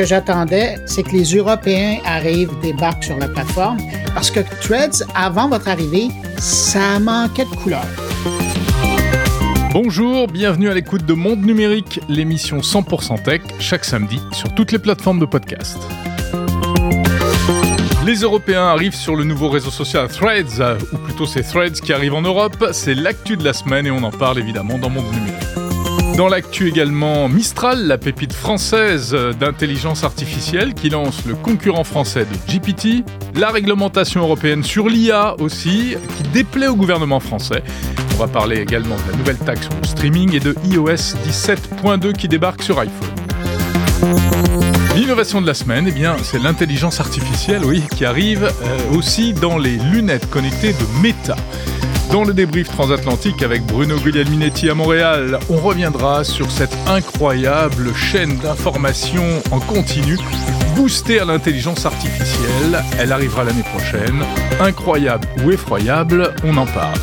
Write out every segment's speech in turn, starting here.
que j'attendais, c'est que les Européens arrivent, débarquent sur la plateforme, parce que Threads, avant votre arrivée, ça manquait de couleur. Bonjour, bienvenue à l'écoute de Monde Numérique, l'émission 100% tech, chaque samedi sur toutes les plateformes de podcast. Les Européens arrivent sur le nouveau réseau social Threads, ou plutôt c'est Threads qui arrive en Europe, c'est l'actu de la semaine et on en parle évidemment dans Monde Numérique. Dans l'actu également, Mistral, la pépite française d'intelligence artificielle qui lance le concurrent français de GPT, la réglementation européenne sur l'IA aussi, qui déplaît au gouvernement français. On va parler également de la nouvelle taxe sur le streaming et de iOS 17.2 qui débarque sur iPhone. L'innovation de la semaine, eh bien, c'est l'intelligence artificielle, oui, qui arrive euh, aussi dans les lunettes connectées de Meta. Dans le débrief transatlantique avec Bruno Guglielminetti à Montréal, on reviendra sur cette incroyable chaîne d'information en continu boostée à l'intelligence artificielle. Elle arrivera l'année prochaine. Incroyable ou effroyable, on en parle.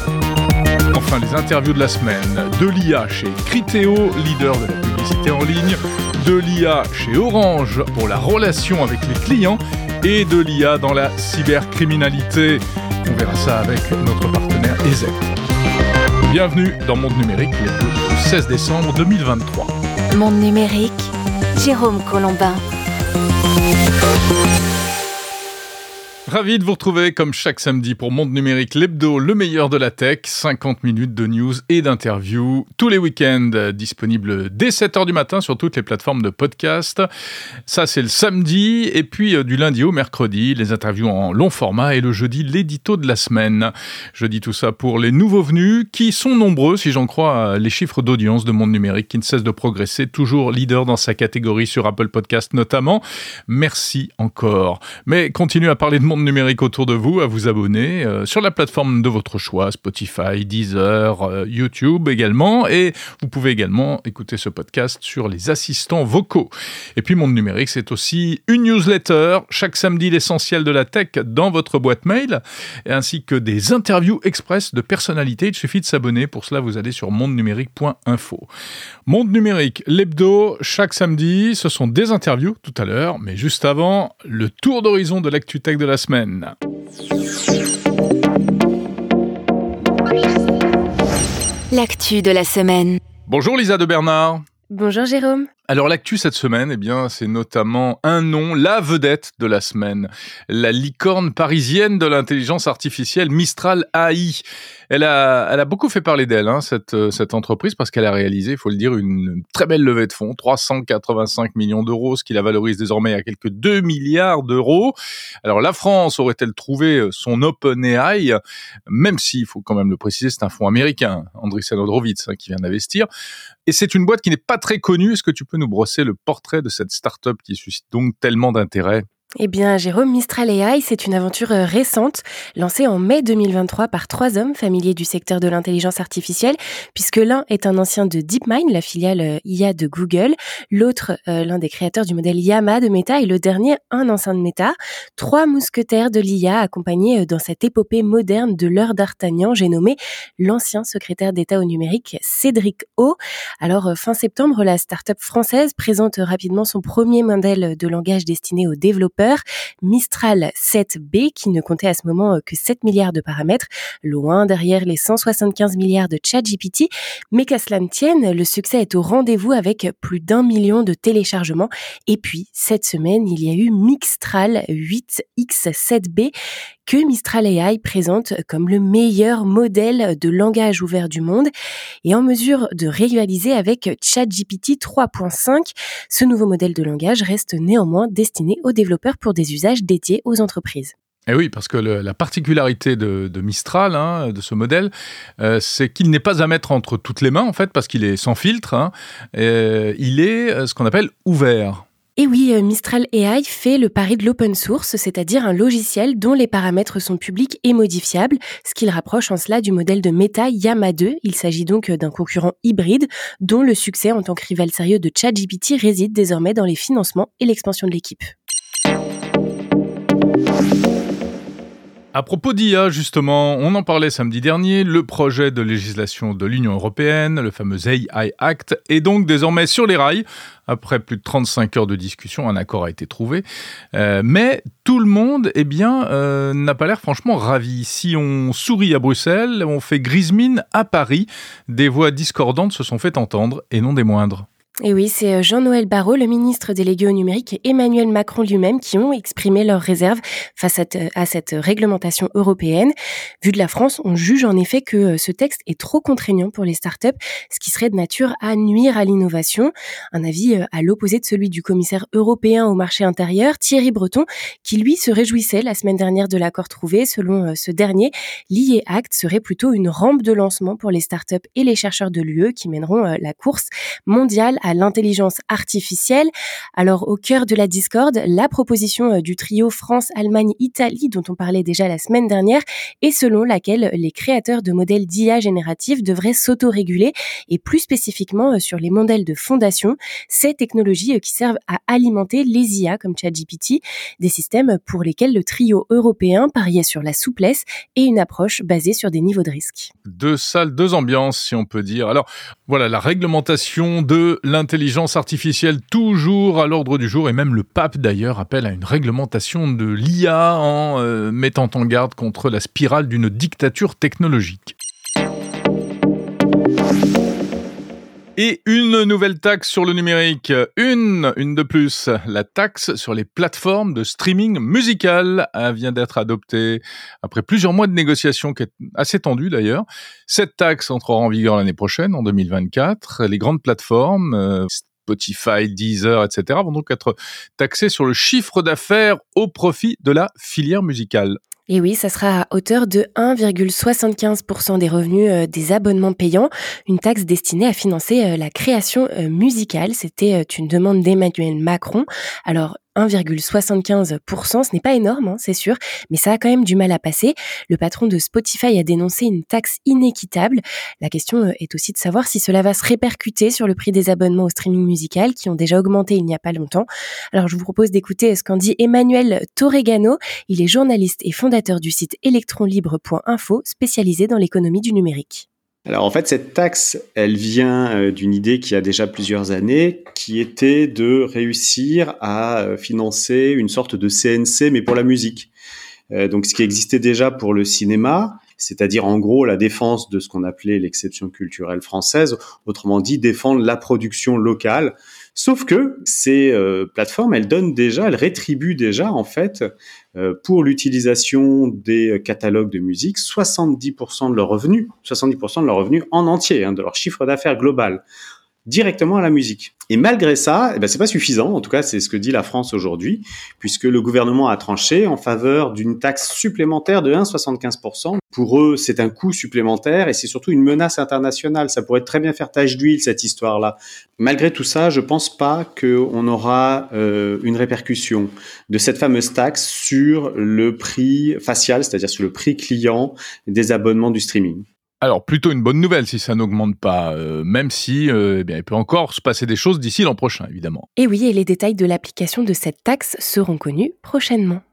Enfin, les interviews de la semaine. De l'IA chez Criteo, leader de la publicité en ligne. De l'IA chez Orange pour la relation avec les clients. Et de l'IA dans la cybercriminalité. On verra ça avec notre partenaire EZEC. Bienvenue dans Monde Numérique, le 16 décembre 2023. Monde Numérique, Jérôme Colombin. Ravi de vous retrouver comme chaque samedi pour Monde Numérique, l'hebdo, le meilleur de la tech, 50 minutes de news et d'interviews tous les week-ends, disponibles dès 7h du matin sur toutes les plateformes de podcast. Ça, c'est le samedi, et puis euh, du lundi au mercredi, les interviews en long format, et le jeudi, l'édito de la semaine. Je dis tout ça pour les nouveaux venus, qui sont nombreux, si j'en crois les chiffres d'audience de Monde Numérique, qui ne cessent de progresser, toujours leader dans sa catégorie sur Apple Podcast notamment. Merci encore. Mais continuez à parler de Monde numérique autour de vous, à vous abonner euh, sur la plateforme de votre choix, Spotify, Deezer, euh, YouTube également. Et vous pouvez également écouter ce podcast sur les assistants vocaux. Et puis Monde Numérique, c'est aussi une newsletter, chaque samedi l'essentiel de la tech dans votre boîte mail, ainsi que des interviews express de personnalités. Il suffit de s'abonner. Pour cela, vous allez sur mondenumérique.info. Monde Numérique, l'hebdo, chaque samedi, ce sont des interviews tout à l'heure, mais juste avant, le tour d'horizon de l'actu tech de la semaine semaine. L'actu de la semaine. Bonjour Lisa de Bernard. Bonjour Jérôme. Alors l'actu cette semaine, eh bien, c'est notamment un nom, la vedette de la semaine, la licorne parisienne de l'intelligence artificielle Mistral AI. Elle a, elle a beaucoup fait parler d'elle, hein, cette, euh, cette entreprise, parce qu'elle a réalisé, il faut le dire, une très belle levée de fonds, 385 millions d'euros, ce qui la valorise désormais à quelques 2 milliards d'euros. Alors la France aurait-elle trouvé son OpenAI, même s'il faut quand même le préciser, c'est un fonds américain, Andreessen Horowitz, hein, qui vient d'investir. Et c'est une boîte qui n'est pas très connue. Est-ce que tu peux nous brosser le portrait de cette start-up qui suscite donc tellement d'intérêt? Eh bien, Jérôme, Mistral AI, c'est une aventure euh, récente, lancée en mai 2023 par trois hommes familiers du secteur de l'intelligence artificielle, puisque l'un est un ancien de DeepMind, la filiale euh, IA de Google, l'autre euh, l'un des créateurs du modèle Yama de Meta, et le dernier un ancien de Meta. Trois mousquetaires de l'IA accompagnés dans cette épopée moderne de l'heure d'Artagnan, j'ai nommé l'ancien secrétaire d'État au numérique Cédric O. Alors, fin septembre, la start-up française présente rapidement son premier modèle de langage destiné aux développeurs Mistral 7B qui ne comptait à ce moment euh, que 7 milliards de paramètres, loin derrière les 175 milliards de ChatGPT. Mais qu'à cela ne tienne, le succès est au rendez-vous avec plus d'un million de téléchargements. Et puis, cette semaine, il y a eu Mixtral 8X7B que Mistral AI présente comme le meilleur modèle de langage ouvert du monde et en mesure de rivaliser avec ChatGPT 3.5. Ce nouveau modèle de langage reste néanmoins destiné aux développeurs pour des usages dédiés aux entreprises. Et eh oui, parce que la particularité de, Mistral, hein, de ce modèle, euh, c'est qu'il n'est pas à mettre entre toutes les mains, en fait, parce qu'il est sans filtre. Hein, il est euh, ce qu'on appelle ouvert. Et oui, euh, Mistral AI fait le pari de l'open source, c'est-à-dire un logiciel dont les paramètres sont publics et modifiables, ce qui le rapproche en cela du modèle de Meta Yama 2. Il s'agit donc d'un concurrent hybride dont le succès en tant que rival sérieux de ChatGPT réside désormais dans les financements et l'expansion de l'équipe. À propos d'IA, justement, on en parlait samedi dernier, le projet de législation de l'Union européenne, le fameux AI Act, est donc désormais sur les rails. Après plus de 35 heures de discussion, un accord a été trouvé. Euh, mais tout le monde, eh bien, euh, n'a pas l'air franchement ravi. Si on sourit à Bruxelles, on fait grise mine à Paris. Des voix discordantes se sont fait entendre, et non des moindres. Et oui, c'est euh, Jean-Noël Barrot, le ministre délégué au numérique, et Emmanuel Macron lui-même qui ont exprimé leurs réserves face à, cette réglementation européenne. Vu de la France, on juge en effet que euh, ce texte est trop contraignant pour les startups, ce qui serait de nature à nuire à l'innovation. Un avis euh, à l'opposé de celui du commissaire européen au marché intérieur, Thierry Breton, qui lui se réjouissait la semaine dernière de l'accord trouvé. Selon ce dernier, l'IE Act serait plutôt une rampe de lancement pour les startups et les chercheurs de l'UE qui mèneront la course mondiale l'intelligence artificielle. Alors au cœur de la discorde, la proposition euh, du trio France-Allemagne-Italie dont on parlait déjà la semaine dernière et selon laquelle les créateurs de modèles d'IA génératifs devraient s'autoréguler et plus spécifiquement euh, sur les modèles de fondation, ces technologies euh, qui servent à alimenter les IA comme ChatGPT, des systèmes pour lesquels le trio européen pariait sur la souplesse et une approche basée sur des niveaux de risque. Deux salles, deux ambiances si on peut dire. Alors voilà, la réglementation de l'intelligence artificielle toujours à l'ordre du jour et même le pape d'ailleurs appelle à une réglementation de l'IA en euh, mettant en garde contre la spirale d'une dictature technologique. Et une nouvelle taxe sur le numérique. Une, une de plus. La taxe sur les plateformes de streaming musical vient d'être adoptée après plusieurs mois de négociations assez tendue d'ailleurs. Cette taxe entrera en vigueur l'année prochaine, en 2024. Les grandes plateformes, euh, Spotify, Deezer, etc., vont donc être taxées sur le chiffre d'affaires au profit de la filière musicale. Et oui, ça sera à hauteur de 1,75% des revenus euh, des abonnements payants, une taxe destinée à financer euh, la création euh, musicale. C'était une demande d'Emmanuel Macron. Alors, 1,75%. Ce n'est pas énorme, hein, c'est sûr, mais ça a quand même du mal à passer. Le patron de Spotify a dénoncé une taxe inéquitable. La question euh, est aussi de savoir si cela va se répercuter sur le prix des abonnements au streaming musical qui ont déjà augmenté il n'y a pas longtemps. Alors je vous propose d'écouter ce qu'en dit Emmanuel Torregano. Il est journaliste et fondateur du site électronlibre.info spécialisé dans l'économie du numérique. Alors en fait, cette taxe, elle vient euh, d'une idée qui a déjà plusieurs années, qui était de réussir à euh, financer une sorte de CNC, mais pour la musique. Euh, donc ce qui existait déjà pour le cinéma, c'est-à-dire en gros la défense de ce qu'on appelait l'exception culturelle française, autrement dit défendre la production locale. Sauf que ces plateformes, elles donnent déjà, elles rétribuent déjà en fait euh, pour l'utilisation des catalogues de musique 70% de leurs revenus, 70% de leurs revenus en entier, hein, de leur chiffre d'affaires global directement à la musique. Et malgré ça, eh ben, c'est pas suffisant. En tout cas, c'est ce que dit la France aujourd'hui, puisque le gouvernement a tranché en faveur d'une taxe supplémentaire de 1,75%. Pour eux, c'est un coût supplémentaire et c'est surtout une menace internationale. Ça pourrait très bien faire tache d'huile cette histoire-là. Malgré tout ça, je pense pas qu'on aura euh, une répercussion de cette fameuse taxe sur le prix facial, c'est-à-dire sur le prix client des abonnements du streaming. Alors plutôt une bonne nouvelle si ça n'augmente pas, euh, même si euh, eh bien, il peut encore se passer des choses d'ici l'an prochain évidemment. Et oui, et les détails de l'application de cette taxe seront connus prochainement.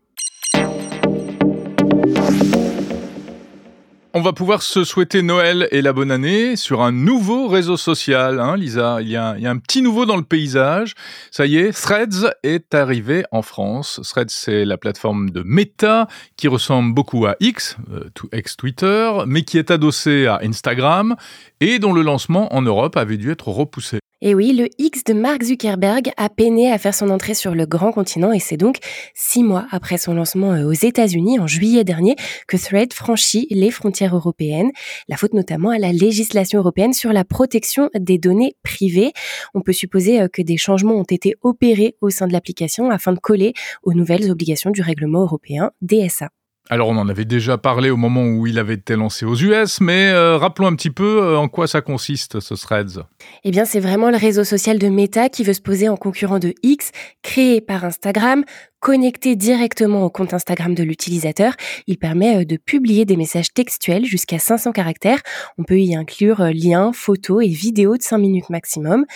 On va pouvoir se souhaiter Noël et la bonne année sur un nouveau réseau social, hein, Lisa. Il y, a, un petit nouveau dans le paysage. Ça y est, Threads est arrivé en France. Threads, c'est la plateforme de Meta qui ressemble beaucoup à X, euh, ex-Twitter, mais qui est adossée à Instagram et dont le lancement en Europe avait dû être repoussé. Et oui, le X de Mark Zuckerberg a peiné à faire son entrée sur le grand continent et c'est donc six mois après son lancement euh, aux États-Unis en juillet dernier que Thread franchit les frontières européennes. La faute notamment à la législation européenne sur la protection des données privées. On peut supposer euh, que des changements ont été opérés au sein de l'application afin de coller aux nouvelles obligations du règlement européen DSA. Alors on en avait déjà parlé au moment où il avait été lancé aux US, mais euh, rappelons un petit peu euh, en quoi ça consiste ce Threads. Eh bien c'est vraiment le réseau social de Meta qui veut se poser en concurrent de X, créé par Instagram, Connecté directement au compte Instagram de l'utilisateur, il permet euh, de publier des messages textuels jusqu'à 500 caractères. On peut y inclure euh, liens, photos et vidéos de 5 minutes maximum.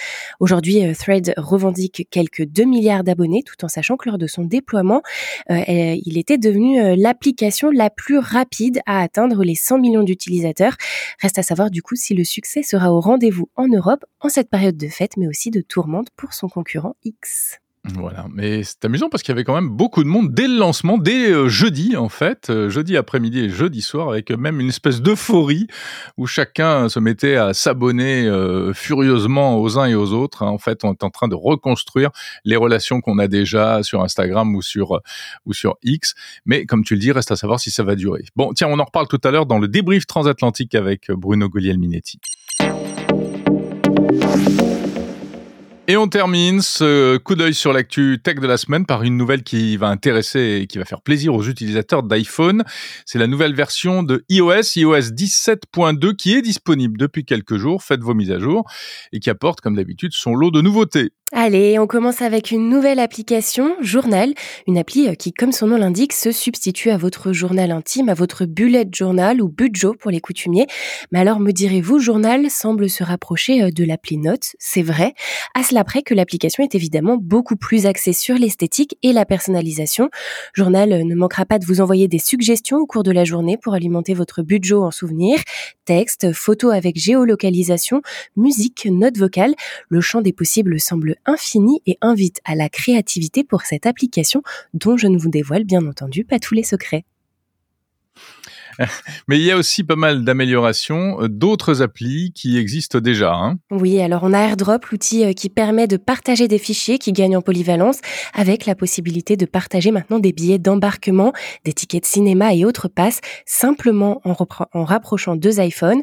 Aujourd'hui, euh, Thread revendique quelques 2 milliards d'abonnés tout en sachant que lors de son déploiement, il était devenu l'application la plus rapide à atteindre les 100 millions d'utilisateurs. Reste à savoir du coup si le succès sera au rendez-vous en Europe en cette période de fête mais aussi de tourmente pour son concurrent X. Voilà, mais c'est amusant parce qu'il y avait quand même beaucoup de monde dès le lancement, dès euh, jeudi en fait, euh, jeudi après-midi et jeudi soir, avec même une espèce d'euphorie où chacun se mettait à s'abonner euh, furieusement aux uns et aux autres. En fait, on est en train de reconstruire les relations qu'on a déjà sur Instagram ou sur ou sur X. Mais comme tu le dis, reste à savoir si ça va durer. Bon, tiens, on en reparle tout à l'heure dans le débrief transatlantique avec Bruno Minetti. Et on termine ce coup d'œil sur l'actu tech de la semaine par une nouvelle qui va intéresser et qui va faire plaisir aux utilisateurs d'iPhone. C'est la nouvelle version de iOS, iOS 17.2, qui est disponible depuis quelques jours. Faites vos mises à jour et qui apporte, comme d'habitude, son lot de nouveautés. Allez, on commence avec une nouvelle application, Journal, une appli euh, qui, comme son nom l'indique, se substitue à votre journal intime, à votre bullet journal ou budjo pour les coutumiers. Mais alors, me direz-vous, Journal semble se rapprocher euh, de l'appli Notes, c'est vrai, à cela près que l'application est évidemment beaucoup plus axée sur l'esthétique et la personnalisation. Journal euh, ne manquera pas de vous envoyer des suggestions au cours de la journée pour alimenter votre budjo en souvenirs, texte, photos avec géolocalisation, musique, notes vocales. Le champ des possibles semble infini et invite à la créativité pour cette application dont je ne vous dévoile bien entendu pas tous les secrets. Mais il y a aussi pas mal d'améliorations euh, d'autres applis qui existent déjà. Hein. Oui, alors on a AirDrop, l'outil euh, qui permet de partager des fichiers qui gagnent en polyvalence, avec la possibilité de partager maintenant des billets d'embarquement, des tickets de cinéma et autres passes, simplement en, en rapprochant deux iPhones.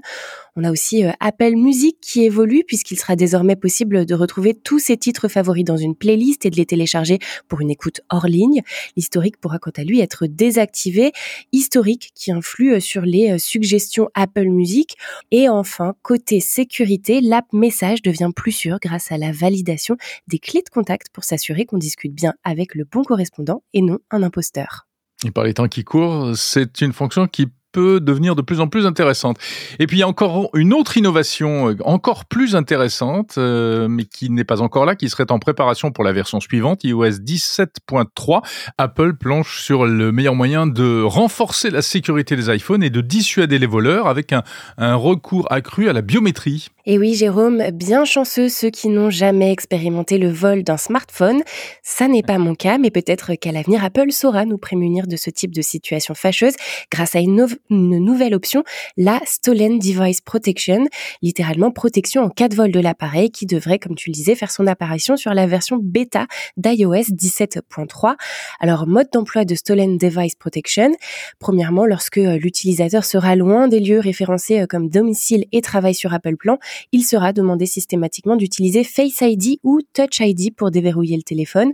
On a aussi euh, Apple Music qui évolue puisqu'il sera désormais possible de retrouver tous ses titres favoris dans une playlist et de les télécharger pour une écoute hors ligne. L'historique pourra quant à lui être désactivé, historique qui influe euh, sur les euh, suggestions Apple Music. Et enfin, côté sécurité, l'app Message devient plus sûre grâce à la validation des clés de contact pour s'assurer qu'on discute bien avec le bon correspondant et non un imposteur. Et par les temps qui courent, c'est une fonction qui devenir de plus en plus intéressante. Et puis il y a encore une autre innovation euh, encore plus intéressante, euh, mais qui n'est pas encore là, qui serait en préparation pour la version suivante, iOS 17.3. Apple planche sur le meilleur moyen de renforcer la sécurité des iPhones et de dissuader les voleurs avec un, un recours accru à la biométrie. Et oui, Jérôme, bien chanceux ceux qui n'ont jamais expérimenté le vol d'un smartphone. Ça n'est pas mon cas, mais peut-être qu'à l'avenir, Apple saura nous prémunir de ce type de situation fâcheuse grâce à une, une, nouvelle option, la Stolen Device Protection, littéralement protection en cas de vol de l'appareil qui devrait, comme tu le disais, faire son apparition sur la version bêta d'iOS 17.3. Alors, mode d'emploi de Stolen Device Protection. Premièrement, lorsque euh, l'utilisateur sera loin des lieux référencés euh, comme domicile et travail sur Apple Plan, il sera demandé systématiquement d'utiliser Face ID ou Touch ID pour déverrouiller le téléphone.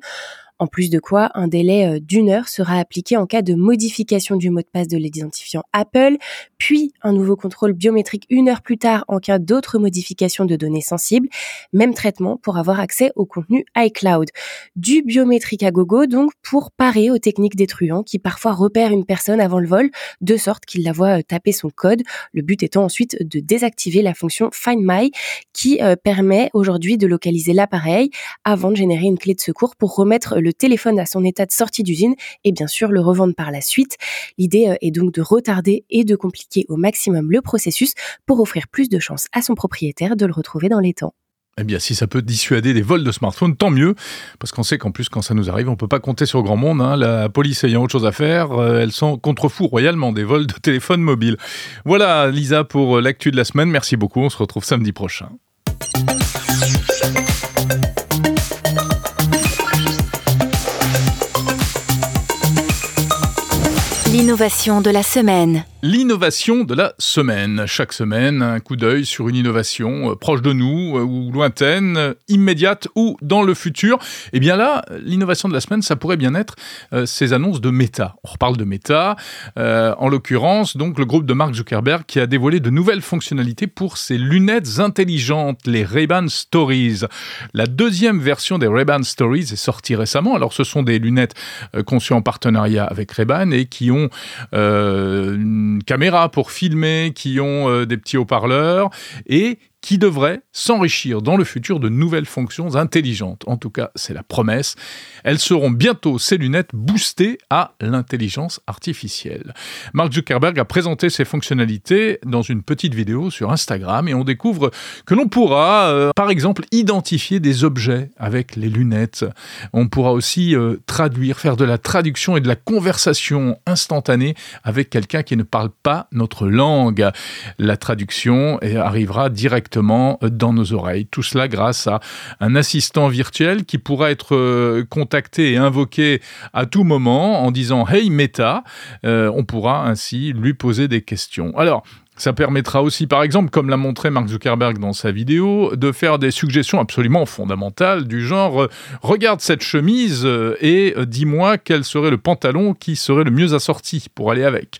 En plus de quoi, un délai euh, d'une heure sera appliqué en cas de modification du mot de passe de l'identifiant Apple, puis un nouveau contrôle biométrique une heure plus tard en cas d'autres modifications de données sensibles. Même traitement pour avoir accès au contenu iCloud. Du biométrique à gogo donc pour parer aux techniques des truands qui parfois repèrent une personne avant le vol de sorte qu'ils la voient euh, taper son code. Le but étant ensuite de désactiver la fonction Find My qui euh, permet aujourd'hui de localiser l'appareil avant de générer une clé de secours pour remettre le téléphone à son état de sortie d'usine et bien sûr le revendre par la suite. L'idée euh, est donc de retarder et de compliquer au maximum le processus pour offrir plus de chances à son propriétaire de le retrouver dans les temps. Eh bien, si ça peut dissuader des vols de smartphones, tant mieux, parce qu'on sait qu'en plus, quand ça nous arrive, on peut pas compter sur grand monde. Hein. La police ayant autre chose à faire, euh, elles sont contrefous royalement des vols de téléphone mobile. Voilà, Lisa, pour euh, l'actu de la semaine. Merci beaucoup. On se retrouve samedi prochain. L'innovation de la semaine. L'innovation de la semaine. Chaque semaine, un coup d'œil sur une innovation euh, proche de nous euh, ou lointaine, euh, immédiate ou dans le futur. Et eh bien là, l'innovation de la semaine, ça pourrait bien être ces annonces de Meta. On reparle de Meta, en l'occurrence, donc le groupe de Mark Zuckerberg qui a dévoilé de nouvelles fonctionnalités pour ses lunettes intelligentes, les Ray-Ban Stories. La deuxième version des Ray-Ban Stories est sortie récemment. Alors ce sont des lunettes conçues en partenariat avec Ray-Ban et qui ont caméras pour filmer, qui ont euh, des petits haut-parleurs et qui devrait s'enrichir dans le futur de nouvelles fonctions intelligentes. En tout cas, c'est la promesse. Elles seront bientôt, ces lunettes, boostées à l'intelligence artificielle. Mark Zuckerberg a présenté ces fonctionnalités dans une petite vidéo sur Instagram et on découvre que l'on pourra, euh, par exemple, identifier des objets avec les lunettes. On pourra aussi euh, traduire, faire de la traduction et de la conversation instantanée avec quelqu'un qui ne parle pas notre langue. La traduction arrivera directement dans nos oreilles. Tout cela grâce à un assistant virtuel qui pourra être euh, et invoqué à tout moment en disant Hey Meta, euh, on pourra ainsi lui poser des questions. Alors, ça permettra aussi, par exemple, comme l'a montré Mark Zuckerberg dans sa vidéo, de faire des suggestions absolument fondamentales du genre regarde cette chemise euh, et dis-moi quel serait le pantalon qui serait le mieux assorti pour aller avec.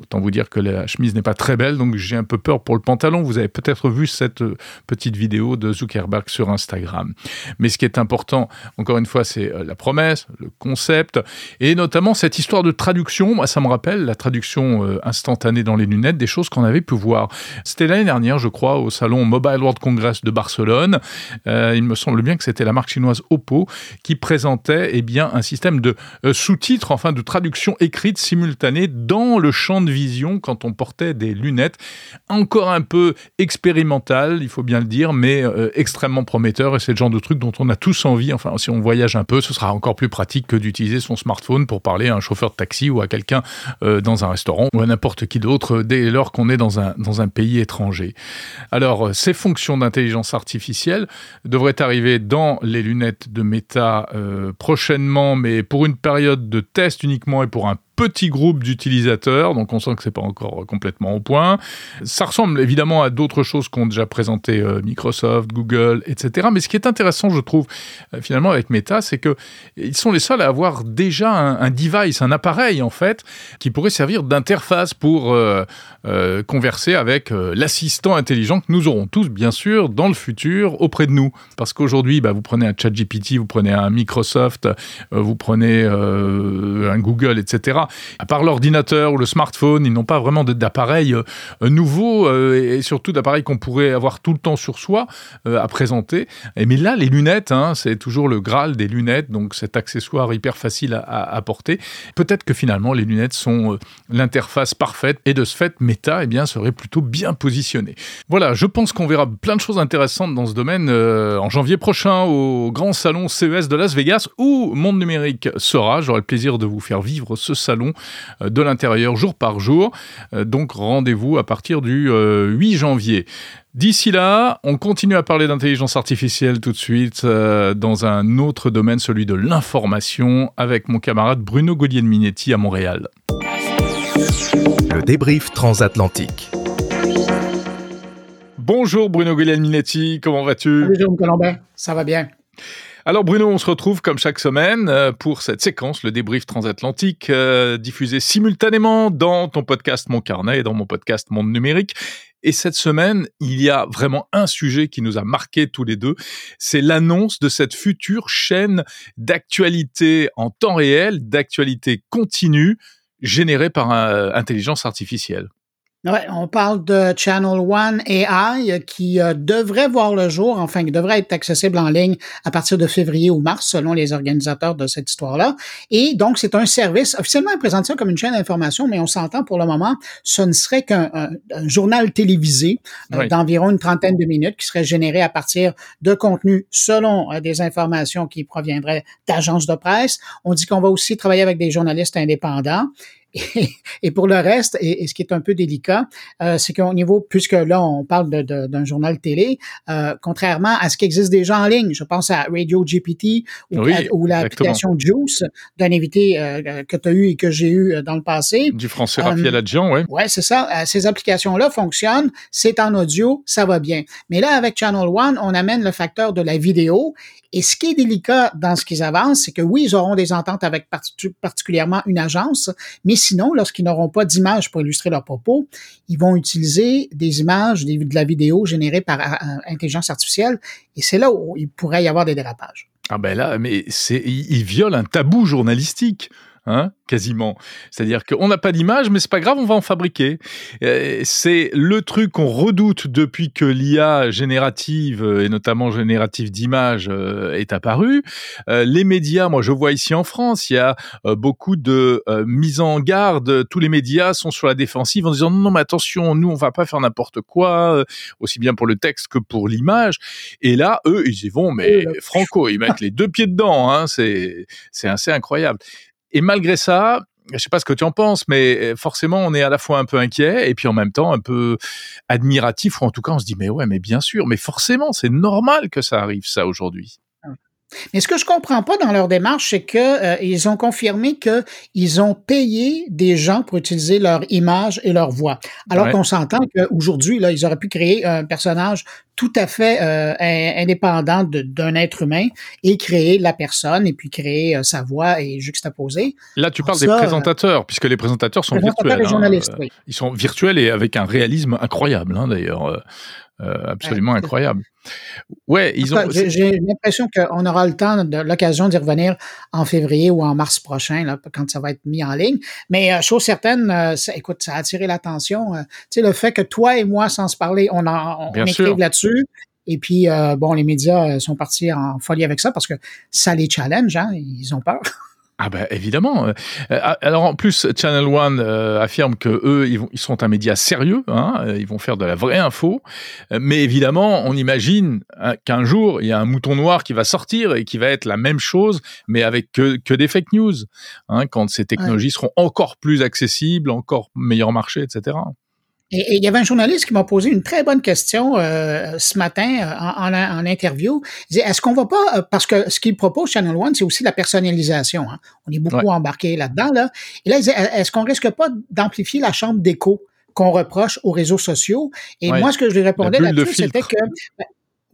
Autant vous dire que la chemise n'est pas très belle, donc j'ai un peu peur pour le pantalon. Vous avez peut-être vu cette euh, petite vidéo de Zuckerberg sur Instagram. Mais ce qui est important, encore une fois, c'est euh, la promesse, le concept, et notamment cette histoire de traduction. Moi, ça me rappelle la traduction euh, instantanée dans les lunettes, des choses qu'on avait pu voir. C'était l'année dernière, je crois, au salon Mobile World Congress de Barcelone. il me semble bien que c'était la marque chinoise Oppo qui présentait eh bien, un système de sous-titres, enfin de traduction écrite simultanée dans le champ de vision quand on portait des lunettes. Encore un peu expérimental, il faut bien le dire, mais euh, extrêmement prometteur. Et c'est le genre de truc dont on a tous envie. Enfin, si on voyage un peu, ce sera encore plus pratique que d'utiliser son smartphone pour parler à un chauffeur de taxi ou à quelqu'un euh, dans un restaurant ou à n'importe qui d'autre dès lors qu'on est dans un, dans un pays étranger. Alors, euh, ces fonctions d'intelligence artificielle devraient arriver dans les lunettes de Meta prochainement, mais pour une période de test uniquement et pour un petit groupe d'utilisateurs, donc on sent que c'est pas encore complètement au point. Ça ressemble évidemment à d'autres choses qu'ont déjà présenté euh, Microsoft, Google, etc. Mais ce qui est intéressant, je trouve, euh, finalement avec Meta, c'est que ils sont les seuls à avoir déjà un, device, un appareil en fait, qui pourrait servir d'interface pour euh, converser avec l'assistant intelligent que nous aurons tous, bien sûr, dans le futur auprès de nous. Parce qu'aujourd'hui, bah, vous prenez un ChatGPT, vous prenez un Microsoft, vous prenez un Google, etc à part l'ordinateur ou le smartphone, ils n'ont pas vraiment d'appareil euh, nouveau euh, et surtout d'appareil qu'on pourrait avoir tout le temps sur soi euh, à présenter. Et, mais là, les lunettes, hein, c'est toujours le Graal des lunettes, donc cet accessoire hyper facile à, porter. Peut-être que finalement, les lunettes sont l'interface parfaite et de ce fait, Meta eh bien, serait plutôt bien positionné. Voilà, je pense qu'on verra plein de choses intéressantes dans ce domaine en janvier prochain au grand salon CES de Las Vegas où Monde Numérique sera. J'aurai le plaisir de vous faire vivre ce salon euh, de l'intérieur jour par jour. Euh, donc rendez-vous à partir du 8 euh, janvier. D'ici là, on continue à parler d'intelligence artificielle tout de suite dans un autre domaine, celui de l'information, avec mon camarade Bruno Gaudier-Minetti à Montréal. Le débrief transatlantique. Bonjour Bruno Guglielminetti, comment vas-tu? Bonjour Colombin, ça va bien? Alors Bruno, on se retrouve comme chaque semaine euh, pour cette séquence, le débrief transatlantique, euh, diffusé simultanément dans ton podcast Mon Carnet et dans mon podcast Monde Numérique. Et cette semaine, il y a vraiment un sujet qui nous a marqué tous les deux, c'est l'annonce de cette future chaîne d'actualité en temps réel, d'actualité continue, générée par euh, intelligence artificielle. Ouais, on parle de Channel One AI qui euh, devrait voir le jour, enfin qui devrait être accessible en ligne à partir de février ou mars selon les organisateurs de cette histoire-là. Et donc c'est un service officiellement il présente ça comme une chaîne d'information, mais on s'entend pour le moment, ce ne serait qu'un journal télévisé euh, d'environ une trentaine de minutes qui serait généré à partir de contenus selon euh, des informations qui proviendraient d'agences de presse. On dit qu'on va aussi travailler avec des journalistes indépendants Et, pour le reste, et, ce qui est un peu délicat, euh, c'est qu'au niveau, puisque là, on parle d'un journal télé, euh, contrairement à ce qui existe déjà en ligne, je pense à Radio GPT ou, ou l'application Juice d'un invité euh, que tu as eu et que j'ai eu dans le passé. Du français Raphaël Adjian, oui. Oui, c'est ça. ces applications-là fonctionnent, c'est en audio, ça va bien. Mais là, avec Channel One, on amène le facteur de la vidéo et ce qui est délicat dans ce qu'ils avancent, c'est que oui, ils auront des ententes avec particulièrement une agence, mais sinon, lorsqu'ils n'auront pas d'images pour illustrer leurs propos, ils vont utiliser des images, de la vidéo générée par euh, intelligence artificielle, et c'est là où il pourrait y avoir des dérapages. Ah ben là, mais c'est, ils violent un tabou journalistique. Hein, quasiment. C'est-à-dire qu'on n'a pas d'image, mais c'est pas grave, on va en fabriquer. Euh, c'est le truc qu'on redoute depuis que l'IA générative euh, et notamment générative d'images euh, est apparue. Les médias, moi je vois ici en France, il y a beaucoup de mise en garde. Tous les médias sont sur la défensive en disant non, non mais attention, nous on va pas faire n'importe quoi, aussi bien pour le texte que pour l'image. Et là, eux, ils y vont, mais franco, ils mettent les deux pieds dedans. Hein, c'est c'est assez incroyable. Et malgré ça, je sais pas ce que tu en penses, mais euh, forcément, on est à la fois un peu inquiet et puis en même temps un peu admiratif, ou en tout cas, on se dit, mais ouais, mais bien sûr, mais forcément, c'est normal que ça arrive, ça, aujourd'hui. Mais ce que je comprends pas dans leur démarche, c'est que euh, ils ont confirmé que ils ont payé des gens pour utiliser leur image et leur voix. Alors qu'on s'entend qu'aujourd'hui, là, ils auraient pu créer un personnage tout à fait euh, indépendant d'un être humain et créer la personne et puis créer euh, sa voix et juxtaposer. Là, tu parles des présentateurs, puisque les présentateurs sont virtuels. Hein, ils sont virtuels et avec un réalisme incroyable, hein, d'ailleurs. Absolument incroyable. Ouais, ils ont. J'ai l'impression qu'on aura le temps, l'occasion d'y revenir en février ou en mars prochain, là, quand ça va être mis en ligne. Mais euh, chose certaine, euh, écoute, ça a attiré l'attention. Euh, tu sais, le fait que toi et moi, sans se parler, on, en, on écrive là-dessus. Et puis, bon, les médias sont partis en folie avec ça parce que ça les challenge, hein, ils ont peur. Ah ben évidemment. Euh, ah, alors en plus, Channel One euh, affirme que eux, ils, sont un média sérieux. Hein, euh, ils vont faire de la vraie info. Mais évidemment, on imagine hein, qu'un jour, il y a un mouton noir qui va sortir et qui va être la même chose, mais avec que, que des fake news. Hein, quand ces technologies seront encore plus accessibles, encore meilleur marché, etc. Et il y avait un journaliste qui m'a posé une très bonne question euh, ce matin euh, en, en, interview. Il disait, est-ce qu'on va pas, euh, parce que ce qu'il propose Channel One, c'est aussi la personnalisation. Hein? On est beaucoup embarqué là-dedans. Là. Et là, il disait, est-ce qu'on risque pas d'amplifier la chambre d'écho qu'on reproche aux réseaux sociaux? Et moi, ce que je lui répondais là-dessus, c'était que ben,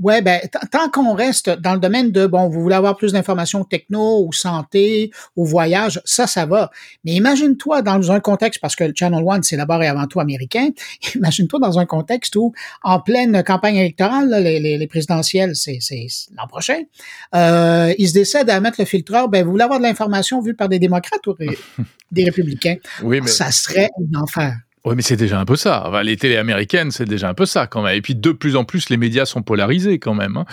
Ouais, ben tant qu'on reste dans le domaine de bon, vous voulez avoir plus d'informations techno ou santé ou voyage, ça, ça va. Mais imagine-toi dans un contexte, parce que le Channel One, c'est d'abord et avant tout américain, imagine-toi dans un contexte où, en pleine campagne électorale, les, les, présidentielles, c'est l'an prochain, euh, ils se décèdent à mettre le filtreur, ben vous voulez avoir de l'information vue par des démocrates ou des républicains? Oui, mais... Ça serait un enfer. Oui, mais c'est déjà un peu ça. les télés américaines, c'est déjà un peu ça quand même. Et puis de plus en plus, les médias sont polarisés quand même. Hein.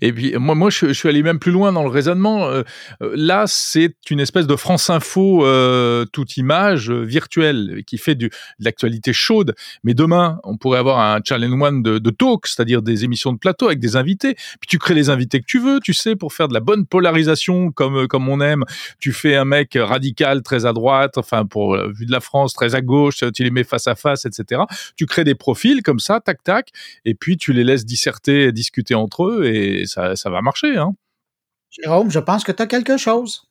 Et puis moi, moi, je, suis allé même plus loin dans le raisonnement. Euh, euh, là, c'est une espèce de France Info euh, toute image virtuelle qui fait de l'actualité chaude. Mais demain, on pourrait avoir un challenge one de, de talk, c'est-à-dire des émissions de plateau avec des invités. Puis tu crées les invités que tu veux, tu sais, pour faire de la bonne polarisation comme comme on aime. Tu fais un mec radical très à droite, enfin pour vu de la France très à gauche, tu les mets face à face, etc. Tu crées des profils comme ça, tac tac, et puis tu les laisses disserter, discuter entre eux, et ça, ça va marcher. Hein. Jérôme, je pense que tu as quelque chose.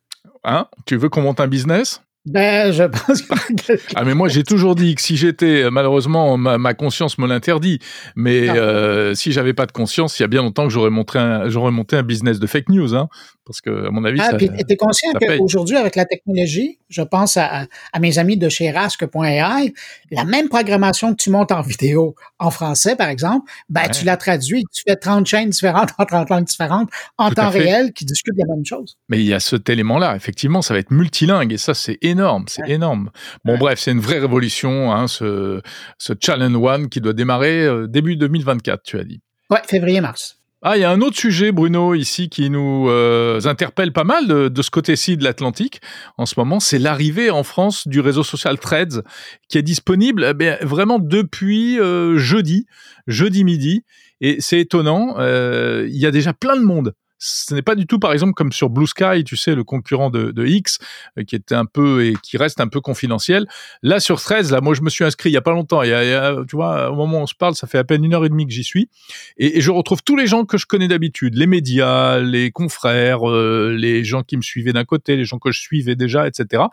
Hein? Tu veux qu'on monte un business? Ben, je pense que... ah, mais moi, j'ai toujours dit que si j'étais, euh, malheureusement, ma, conscience me l'interdit, mais euh, si j'avais pas de conscience, il y a bien longtemps que j'aurais monté un, j'aurais monté un business de fake news, hein, parce que, à mon avis, ah, ça. Puis, t'es conscient qu'aujourd'hui, avec la technologie, je pense à, à mes amis de chez Rask.ai, la même programmation que tu montes en vidéo en français, par exemple, ben, tu la traduis, tu fais 30 chaînes différentes en 30 langues différentes en temps réel qui discutent la même chose. Mais il y a cet élément-là, effectivement, ça va être multilingue et ça, c'est énorme, c'est énorme. Bon, bref, c'est une vraie révolution, hein, ce, ce Challenge One qui doit démarrer euh, début 2024, tu as dit. Ouais, février-mars. Ah, il y a un autre sujet, Bruno, ici, qui nous euh, interpelle pas mal de, ce côté-ci de l'Atlantique en ce moment, c'est l'arrivée en France du réseau social Threads, qui est disponible eh vraiment depuis euh, jeudi, jeudi midi. Et c'est étonnant, il y a déjà plein de monde ce n'est pas du tout, par exemple, comme sur Blue Sky, tu sais, le concurrent de, de X, euh, qui était un peu et qui reste un peu confidentiel. Là, sur 13, là, moi, je me suis inscrit il y a pas longtemps. Il y a, tu vois, au moment où on se parle, ça fait à peine une heure et demie que j'y suis, et, et, je retrouve tous les gens que je connais d'habitude, les médias, les confrères, euh, les gens qui me suivaient d'un côté, les gens que je suivais déjà, etc.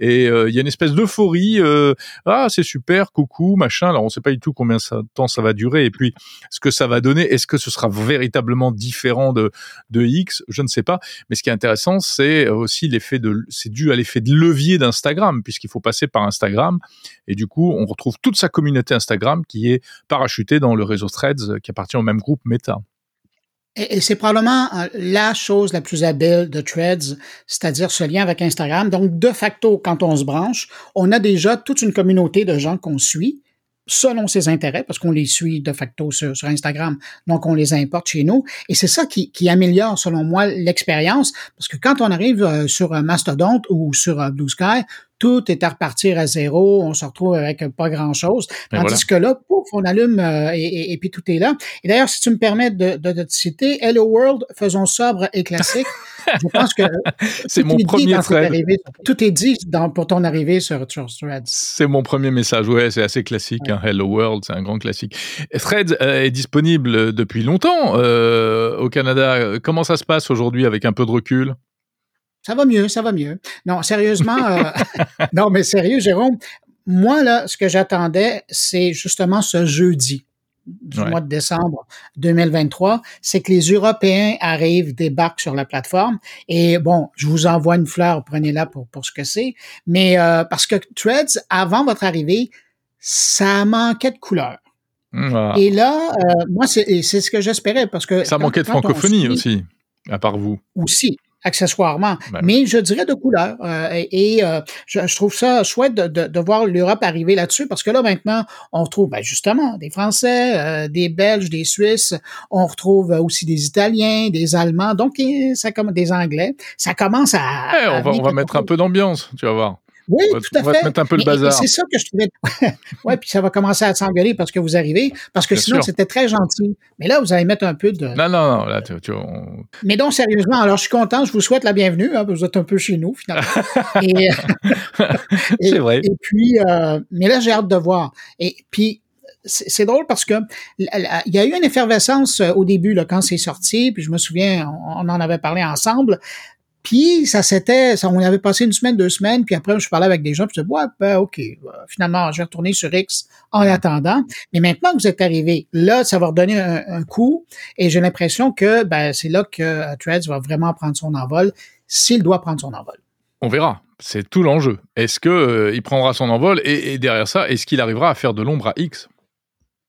Et euh, il y a une espèce d'euphorie. ah, c'est super, coucou, machin. Alors, on sait pas du tout combien de temps ça va durer, et puis ce que ça va donner. Est-ce que ce sera véritablement différent de de X, je ne sais pas. Mais ce qui est intéressant, c'est aussi l'effet de, c'est dû à l'effet de levier d'Instagram, puisqu'il faut passer par Instagram. Et du coup, on retrouve toute sa communauté Instagram qui est parachutée dans le réseau Threads qui appartient au même groupe Meta. Et, c'est probablement euh, la chose la plus habile de Threads, c'est-à-dire ce lien avec Instagram. Donc, de facto, quand on se branche, on a déjà toute une communauté de gens qu'on suit selon ses intérêts, parce qu'on les suit de facto sur, Instagram, donc on les importe chez nous. Et c'est ça qui, qui, améliore, selon moi, l'expérience, parce que quand on arrive euh, sur Mastodon ou sur euh, Blue Sky, tout est à repartir à zéro, on se retrouve avec pas grand-chose. Tandis que là, pouf, on allume euh, et, et, puis tout est là. Et d'ailleurs, si tu me permets de, de, de te citer, Hello World, faisons sobre et classique. Je pense que c'est mon premier thread. tout est dit dans, pour ton arrivée sur, Threads. C'est mon premier message. Ouais, c'est assez classique. Hein. Hello World, c'est un grand classique. Threads euh, est disponible depuis longtemps euh, au Canada. Comment ça se passe aujourd'hui avec un peu de recul? Ça va mieux, ça va mieux. Non, sérieusement, euh, non, mais sérieux, Jérôme, moi, là, ce que j'attendais, c'est justement ce jeudi du mois de décembre 2023, c'est que les Européens arrivent, débarquent sur la plateforme. Et bon, je vous envoie une fleur, prenez-la pour, pour ce que c'est. Mais euh, parce que Threads, avant votre arrivée, ça manquait de couleur. Mmh, Et là, euh, moi, c'est ce que j'espérais parce que... Ça manquait de francophonie aussi, à part vous. Aussi, accessoirement, ben mais je dirais de couleur. Euh, et, euh, je, trouve ça chouette de, de, de voir l'Europe arriver là-dessus parce que là maintenant, on retrouve ben, justement des Français, euh, des Belges, des Suisses, on retrouve aussi des Italiens, des Allemands, donc ça comme des Anglais. Ça commence à. Eh, on va, on va mettre un peu d'ambiance, tu vas voir. Oui, tout à fait. On va te mettre un peu le bazar. C'est ça que je trouvais. ouais, puis ça va commencer à s'engueuler parce que vous arrivez, parce que sinon c'était très gentil. Mais là, vous allez mettre un peu de. Non, non, non. Là, tu, Mais donc sérieusement, alors je suis content. Je vous souhaite la bienvenue. Hein, vous êtes un peu chez nous finalement. c'est vrai. Et puis, euh, mais là, j'ai hâte de voir. Et puis c'est drôle parce que il y a eu une effervescence euh, au début là, quand c'est sorti, puis je me souviens, on en avait parlé ensemble. Puis ça s'était, on avait passé une semaine, deux semaines, puis après je parlais avec des gens, puis je disais ouais, ben ok, finalement je vais retourner sur X en attendant. Mais maintenant que vous êtes arrivé, là ça va redonner un, coup, et j'ai l'impression que ben c'est là que euh, Threads va vraiment prendre son envol, s'il doit prendre son envol. On verra. C'est tout l'enjeu. Est-ce que euh, il prendra son envol et, et derrière ça, est-ce qu'il arrivera à faire de l'ombre à X?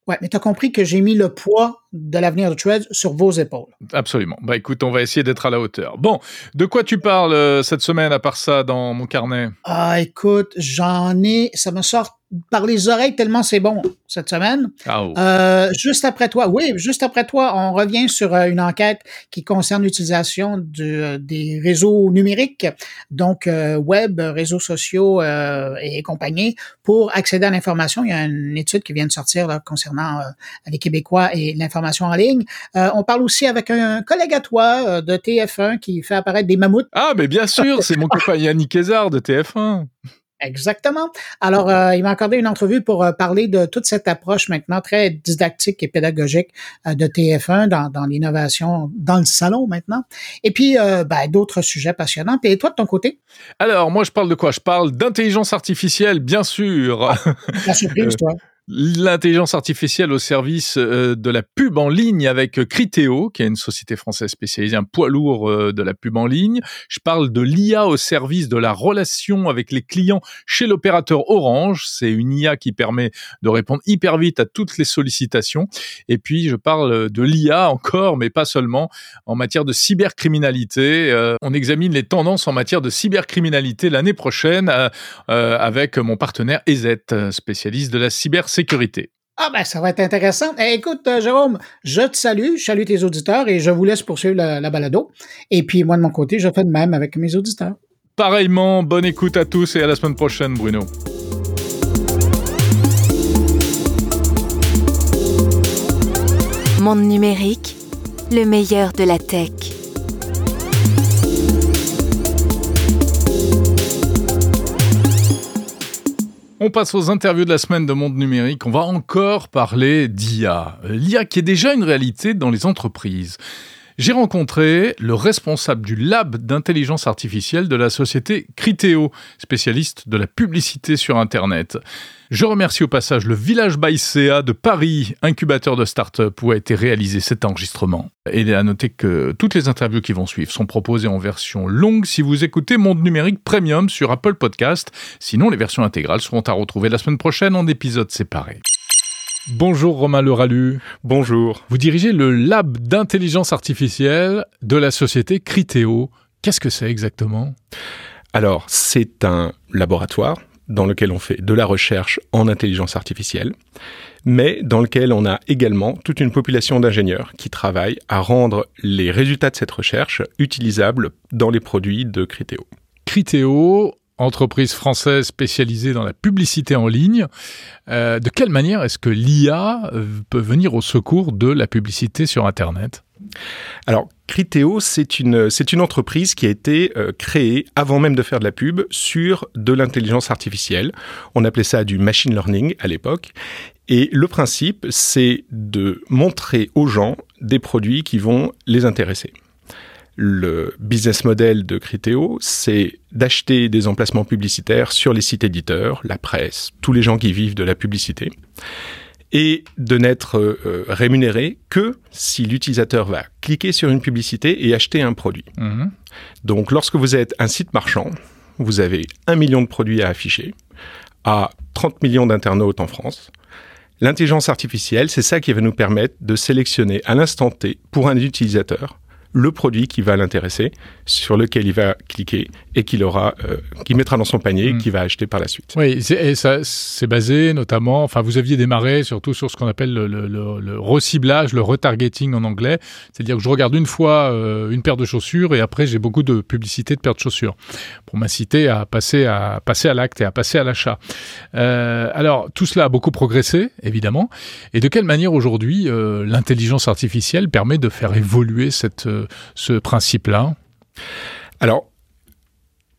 Ouais, mais tu as compris que j'ai mis le poids de l'avenir de Threads sur vos épaules. Absolument. Bah écoute, on va essayer d'être à la hauteur. Bon, de quoi tu parles euh, cette semaine à part ça dans mon carnet? Ah écoute, j'en ai, ça me sort par les oreilles tellement c'est bon cette semaine. Ah, oh. euh, juste après toi, oui, juste après toi, on revient sur euh, une enquête qui concerne l'utilisation de, des réseaux numériques, donc web, réseaux sociaux et compagnie, pour accéder à l'information. Il y a une étude qui vient de sortir là, concernant les Québécois et l'information en ligne. Euh, on parle aussi avec un collègue à toi euh, de TF1 qui fait apparaître des mammouths. Ah, mais bien sûr, c'est mon copain Yannick Kézard de TF1. Exactement. Alors, euh, il m'a accordé une entrevue pour parler de toute cette approche maintenant très didactique et pédagogique de TF1 dans, l'innovation dans le salon maintenant. Et puis, ben, d'autres sujets passionnants. Et toi, de ton côté? Alors, moi, je parle de quoi? Je parle d'intelligence artificielle, bien sûr. La surprise, toi l'intelligence artificielle au service euh, de la pub en ligne avec Criteo, qui est une société française spécialisée, un poids lourd euh, de la pub en ligne. Je parle de l'IA au service de la relation avec les clients chez l'opérateur Orange. C'est une IA qui permet de répondre hyper vite à toutes les sollicitations. Et puis, je parle de l'IA encore, mais pas seulement, en matière de cybercriminalité. Euh, on examine les tendances en matière de cybercriminalité l'année prochaine avec mon partenaire EZ, spécialiste de la cybersécurité sécurité. Ah ben ça va être intéressant. Eh, écoute, euh, Jérôme, je te salue, je salue tes auditeurs et je vous laisse poursuivre la, balado. Et puis moi de mon côté, je fais de même avec mes auditeurs. Pareillement, bonne écoute à tous et à la semaine prochaine, Bruno. Monde numérique, le meilleur de la tech. On passe aux interviews de la semaine de Monde Numérique. On va encore parler d'IA. L'IA qui est déjà une réalité dans les entreprises. J'ai rencontré le responsable du lab d'intelligence artificielle de la société Criteo, spécialiste de la publicité sur Internet. Je remercie au passage le Village by CA de Paris, incubateur de start-up où a été réalisé cet enregistrement. Et il est à noter que toutes les interviews qui vont suivre sont proposées en version longue si vous écoutez Monde Numérique Premium sur Apple Podcast. Sinon, les versions intégrales seront à retrouver la semaine prochaine en épisodes séparés. Bonjour Romain Leralu. Bonjour. Vous dirigez le lab d'intelligence artificielle de la société Criteo. Qu'est-ce que c'est exactement? Alors, c'est un laboratoire dans lequel on fait de la recherche en intelligence artificielle, mais dans lequel on a également toute une population d'ingénieurs qui travaillent à rendre les résultats de cette recherche utilisables dans les produits de Criteo. Criteo, entreprise française spécialisée dans la publicité en ligne. Euh, de quelle manière est-ce que l'IA euh, peut venir au secours de la publicité sur Internet? Alors, Criteo, c'est une, entreprise qui a été euh, créée avant même de faire de la pub sur de l'intelligence artificielle. On appelait ça du machine learning à l'époque. Et le principe, c'est de montrer aux gens des produits qui vont les intéresser. Le business model de Criteo, c'est d'acheter des emplacements publicitaires sur les sites éditeurs, la presse, tous les gens qui vivent de la publicité et de n'être euh, rémunéré que si l'utilisateur va cliquer sur une publicité et acheter un produit. Mhm. Donc lorsque vous êtes un site marchand, vous avez un million de produits à afficher à 30 millions d'internautes en France. L'intelligence artificielle, c'est ça qui va nous permettre de sélectionner à l'instant T pour un utilisateur le produit qui va l'intéresser, sur lequel il va cliquer et qu'il aura, euh, qui mettra dans son panier et mm. qu'il va acheter par la suite. Oui, et ça, c'est basé notamment, enfin, vous aviez démarré surtout sur ce qu'on appelle le, le, le, reciblage, le retargeting en anglais. C'est-à-dire que je regarde une fois euh, une paire de chaussures et après j'ai beaucoup de publicité de paires de chaussures pour m'inciter à passer à passer à l'acte et à passer à l'achat. Euh, alors tout cela a beaucoup progressé, évidemment. Et de quelle manière aujourd'hui euh, l'intelligence artificielle permet de faire évoluer cette ce principe-là? Alors,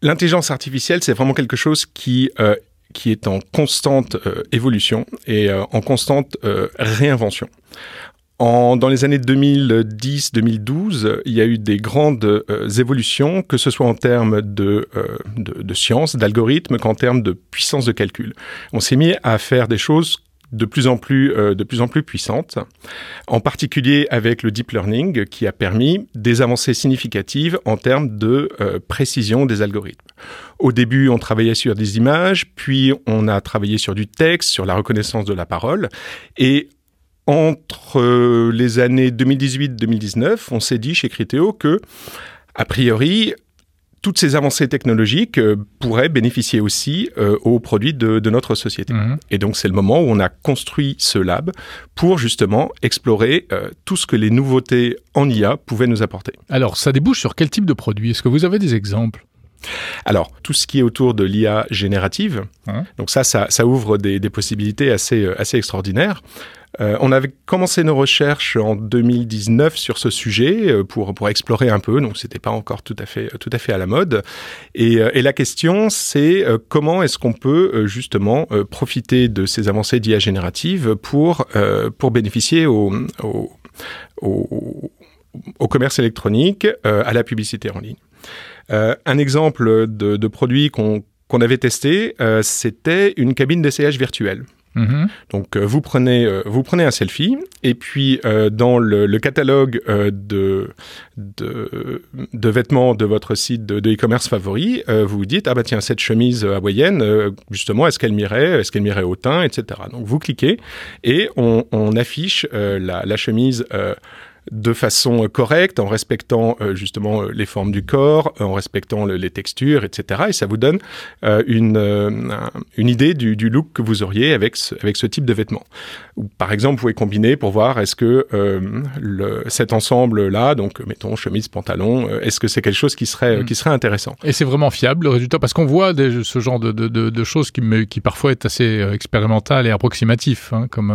l'intelligence artificielle, c'est vraiment quelque chose qui euh, qui est en constante euh, évolution et euh, en constante réinvention. En, dans les années 2010-2012, il y a eu des grandes évolutions, que ce soit en termes de, de, de science, d'algorithmes, qu'en termes de puissance de calcul. On s'est mis à faire des choses de plus en plus, euh, de plus en plus puissante, en particulier avec le deep learning qui a permis des avancées significatives en termes de euh, précision des algorithmes. Au début, on travaillait sur des images, puis on a travaillé sur du texte, sur la reconnaissance de la parole, et entre euh, les années 2018-2019, on s'est dit chez Criteo que, a priori, toutes ces avancées technologiques euh, pourraient bénéficier aussi euh, aux produits de, notre société. Mhm. Et donc c'est le moment où on a construit ce lab pour justement explorer euh, tout ce que les nouveautés en IA pouvaient nous apporter. Alors ça débouche sur quel type de produit? Est-ce que vous avez des exemples? Alors, tout ce qui est autour de l'IA générative, hein? donc ça, ça, ouvre des, des, possibilités assez, assez extraordinaires. Euh, on avait commencé nos recherches en 2019 sur ce sujet euh, pour pour explorer un peu, donc c'était pas encore tout à fait tout à fait à la mode. Et, euh, la question c'est comment est-ce qu'on peut justement profiter de ces avancées d'IA générative pour pour bénéficier au, au, commerce électronique, à la publicité en ligne. un exemple de, produit qu'on qu'on avait testé, c'était une cabine d'essayage virtuelle. Mhm. Donc euh, vous prenez euh, vous prenez un selfie et puis euh, dans le, catalogue de, de, de vêtements de votre site de e-commerce favori, vous vous dites ah bah tiens cette chemise hawaïenne justement est-ce qu'elle m'irait est-ce qu'elle m'irait au teint etc. Donc vous cliquez et on, on affiche la, la, chemise de façon correcte, en respectant euh, justement euh, les formes du corps, en respectant les textures, etc. Et ça vous donne euh, une, une idée du, du, look que vous auriez avec ce, avec ce type de vêtements. Par exemple, vous pouvez combiner pour voir est-ce que le, cet ensemble-là, donc mettons chemise, pantalon, est-ce que c'est quelque chose qui serait, mm. qui serait intéressant? Et c'est vraiment fiable le résultat? Parce qu'on voit des, ce genre de, de, de, choses qui, me, qui parfois est assez expérimental et approximatif, hein, comme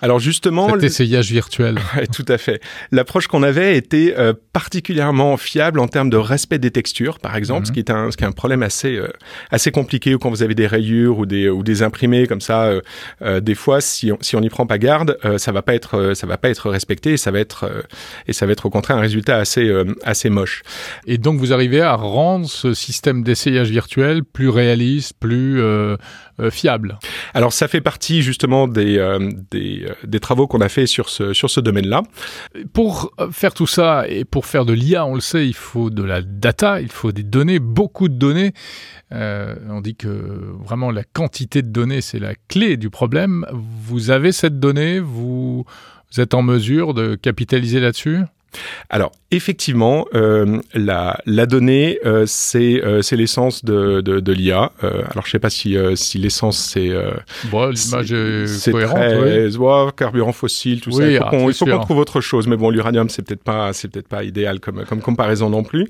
Alors justement, cet essayage virtuel. tout à fait. L'approche qu'on avait était euh, particulièrement fiable en termes de respect des textures, par exemple, ce, Mhm. qui est un, ce qui est un problème assez, euh, assez compliqué quand vous avez des rayures ou des, ou des imprimés comme ça. euh, euh, des fois, si on si on n'y prend pas garde, euh, ça va pas être euh, ça va pas être respecté et ça va être euh, et ça va être au contraire un résultat assez euh, assez moche. Et donc vous arrivez à rendre ce système d'essayage virtuel plus réaliste, plus euh, fiable. Alors ça fait partie justement des euh, des, euh, des travaux qu'on a fait sur ce sur ce domaine-là. Pour faire tout ça et pour faire de l'IA, on le sait, il faut de la data, il faut des données, beaucoup de données. Euh, on dit que vraiment la quantité de données, c'est la clé du problème. Vous avez cette donnée, vous, vous êtes en mesure de capitaliser là-dessus? Alors effectivement, euh, la, la donnée, euh, c'est euh, c'est l'essence de, de, de l'IA. Alors je sais pas si si l'essence c'est Bon, l'image est c'est cohérente, très oui. ouais, carburant fossile, tout ça. Oui, Il faut ah, qu'on c'est il faut qu'on trouve autre chose. Mais bon, l'uranium c'est peut-être pas c'est peut-être pas idéal comme comme comparaison non plus.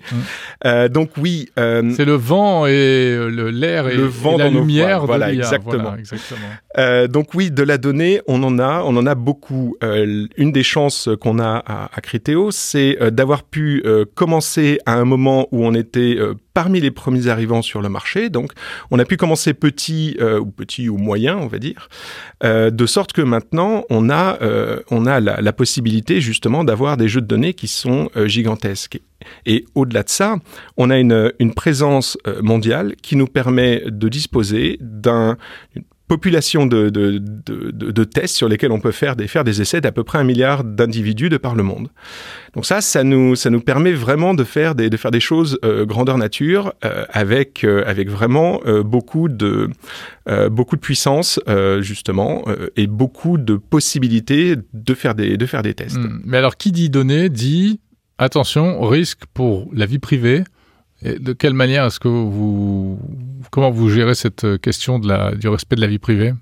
Mm. Donc oui. C'est le vent et l'air et, Le vent et la dans nos lumière de voilà, l'IA. exactement. Voilà, exactement. Donc oui, de la donnée, on en a, on en a beaucoup. Une des chances qu'on a à, à C'est euh, d'avoir pu euh, commencer à un moment où on était euh, parmi les premiers arrivants sur le marché. Donc, on a pu commencer petit ou petit ou moyen, on va dire, de sorte que maintenant, on a, on a la, possibilité justement d'avoir des jeux de données qui sont gigantesques. Et au-delà de ça, on a une, une présence mondiale qui nous permet de disposer d'un population de, de, de, de, tests sur lesquels on peut faire des, faire des essais d'à peu près un milliard d'individus de par le monde. Donc ça, ça nous, ça nous permet vraiment de faire des, de faire des choses euh, grandeur nature euh, avec, euh, avec vraiment euh, beaucoup, de, euh, beaucoup de puissance, euh, justement, et beaucoup de possibilités de faire des, de faire des tests. Hmm. Mais alors, qui dit données dit attention, risque pour la vie privée. Et de quelle manière est-ce que vous, comment vous gérez cette question de la, du respect de la vie privée?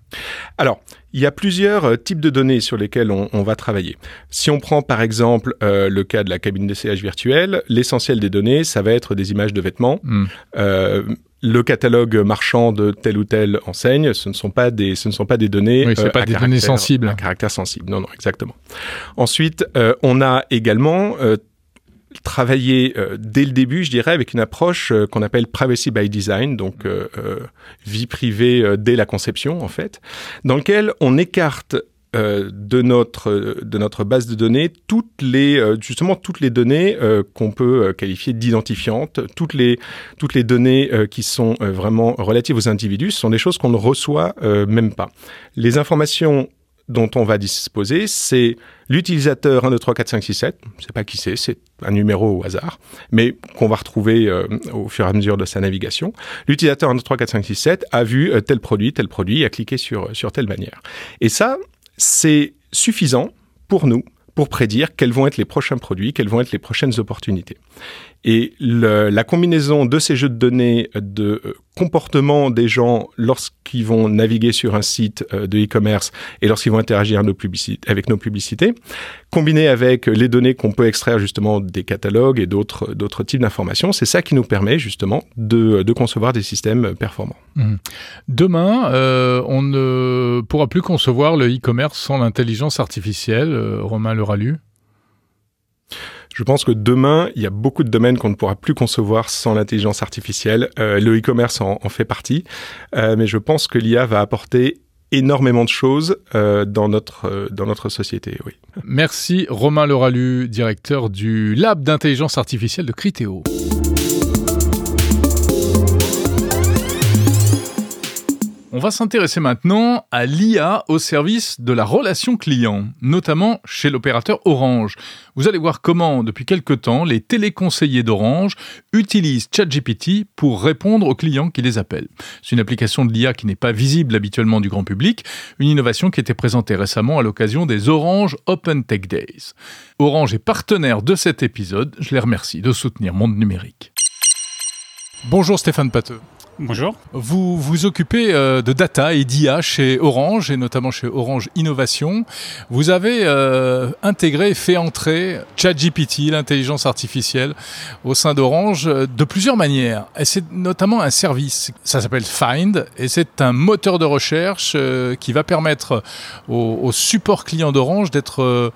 Alors, il y a plusieurs euh, types de données sur lesquelles on, on va travailler. Si on prend par exemple euh, le cas de la cabine d'essayage virtuelle, l'essentiel des données, ça va être des images de vêtements. Hmm. Euh, le catalogue marchand de telle ou telle enseigne, ce ne sont pas des, ce ne sont pas des données. Oui, c'est euh, pas à des données sensibles. À caractère sensible. Non, non, exactement. Ensuite, euh, on a également euh, travaillé euh, dès le début, je dirais, avec une approche euh, qu'on appelle privacy by design, donc euh, vie privée dès la conception, en fait, dans lequel on écarte de notre de notre base de données toutes les justement toutes les données qu'on peut qualifier d'identifiantes toutes les toutes les données qui sont vraiment relatives aux individus. Ce sont des choses qu'on ne reçoit même pas. Les informations dont on va disposer, c'est l'utilisateur 1, 2, 3, 4, 5, 6, 7. Je sais pas qui c'est, c'est un numéro au hasard, mais qu'on va retrouver euh, au fur et à mesure de sa navigation. L'utilisateur 1, 2, 3, 4, 5, 6, 7 a vu euh, tel produit, tel produit, a cliqué sur, sur telle manière. Et ça, c'est suffisant pour nous pour prédire quels vont être les prochains produits, quelles vont être les prochaines opportunités. Et le- la combinaison de ces jeux de données de euh, comportement des gens lorsqu'ils vont naviguer sur un site euh, de e-commerce et lorsqu'ils vont interagir avec nos publicités, combinée avec les données qu'on peut extraire justement des catalogues et d'autres d'autres types d'informations, c'est ça qui nous permet justement de, de concevoir des systèmes performants. Demain, euh, on ne pourra plus concevoir le e-commerce sans l'intelligence artificielle. Euh, Romain Leralu. Je pense que demain, il y a beaucoup de domaines qu'on ne pourra plus concevoir sans l'intelligence artificielle. Euh, le e-commerce en, fait partie, Euh, mais je pense que l'IA va apporter énormément de choses euh, dans notre dans notre société. Oui. Merci Romain Leralu, directeur du Lab d'intelligence artificielle de Criteo. On va s'intéresser maintenant à l'IA au service de la relation client, notamment chez l'opérateur Orange. Vous allez voir comment, depuis quelque temps, les téléconseillers d'Orange utilisent ChatGPT pour répondre aux clients qui les appellent. C'est une application de l'IA qui n'est pas visible habituellement du grand public, une innovation qui était présentée récemment à l'occasion des Orange Open Tech Days. Orange est partenaire de cet épisode, je les remercie de soutenir Monde Numérique. Bonjour Stéphane Pateux. Bonjour. Vous vous occupez euh, de data et d'IA chez Orange et notamment chez Orange Innovation. Vous avez euh, intégré et fait entrer ChatGPT, l'intelligence artificielle, au sein d'Orange euh, de plusieurs manières. Et c'est notamment un service. Ça s'appelle Find et c'est un moteur de recherche euh, qui va permettre au, au support client d'Orange d'être euh,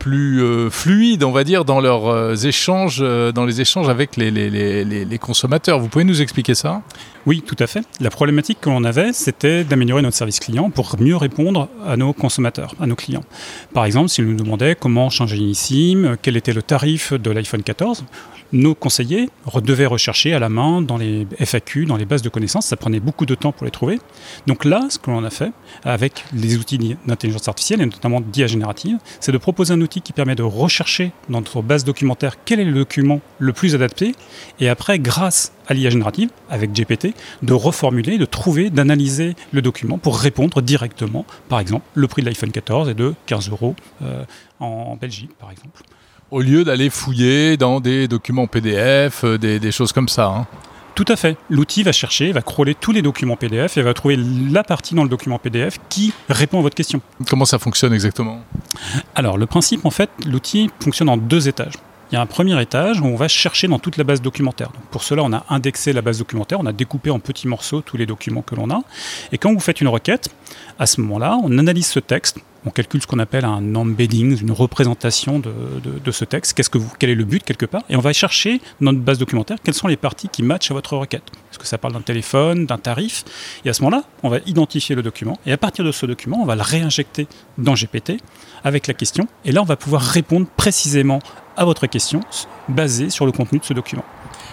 plus euh, fluides, on va dire, dans leurs euh, échanges, euh, dans les échanges avec les, les, les, les, consommateurs. Vous pouvez nous expliquer ça? Oui, tout à fait. La problématique que l'on avait, c'était d'améliorer notre service client pour mieux répondre à nos consommateurs, à nos clients. Par exemple, s'ils nous demandaient comment changer une SIM, quel était le tarif de l'iPhone 14, nos conseillers devaient rechercher à la main dans les FAQ, dans les bases de connaissances. Ça prenait beaucoup de temps pour les trouver. Donc là, ce que l'on a fait avec les outils d'intelligence artificielle et notamment d'IA générative, c'est de proposer un outil qui permet de rechercher dans notre base documentaire quel est le document le plus adapté et après, grâce à l'IA générative, avec GPT, de reformuler, de trouver, d'analyser le document pour répondre directement. Par exemple, le prix de l'iPhone 14 est de 15 euros euh, en Belgique, par exemple au lieu d'aller fouiller dans des documents PDF, euh, des, choses comme ça. Hein. Tout à fait. L'outil va chercher, va crawler tous les documents PDF et va trouver la partie dans le document PDF qui répond à votre question. Comment ça fonctionne exactement? Alors, le principe, en fait, l'outil fonctionne en deux étages. Il y a un premier étage où on va chercher dans toute la base documentaire. pour cela, on a indexé la base documentaire, on a découpé en petits morceaux tous les documents que l'on a. Et quand vous faites une requête, à ce moment-là, on analyse ce texte, on calcule ce qu'on appelle un embedding, une représentation de, ce texte, quel est le but quelque part, et on va chercher dans notre base documentaire quelles sont les parties qui matchent à votre requête. Est-ce que ça parle d'un téléphone, d'un tarif? Et à ce moment-là, on va identifier le document, et à partir de ce document, on va le réinjecter dans GPT avec la question, et là, on va pouvoir répondre précisément à votre question basée sur le contenu de ce document.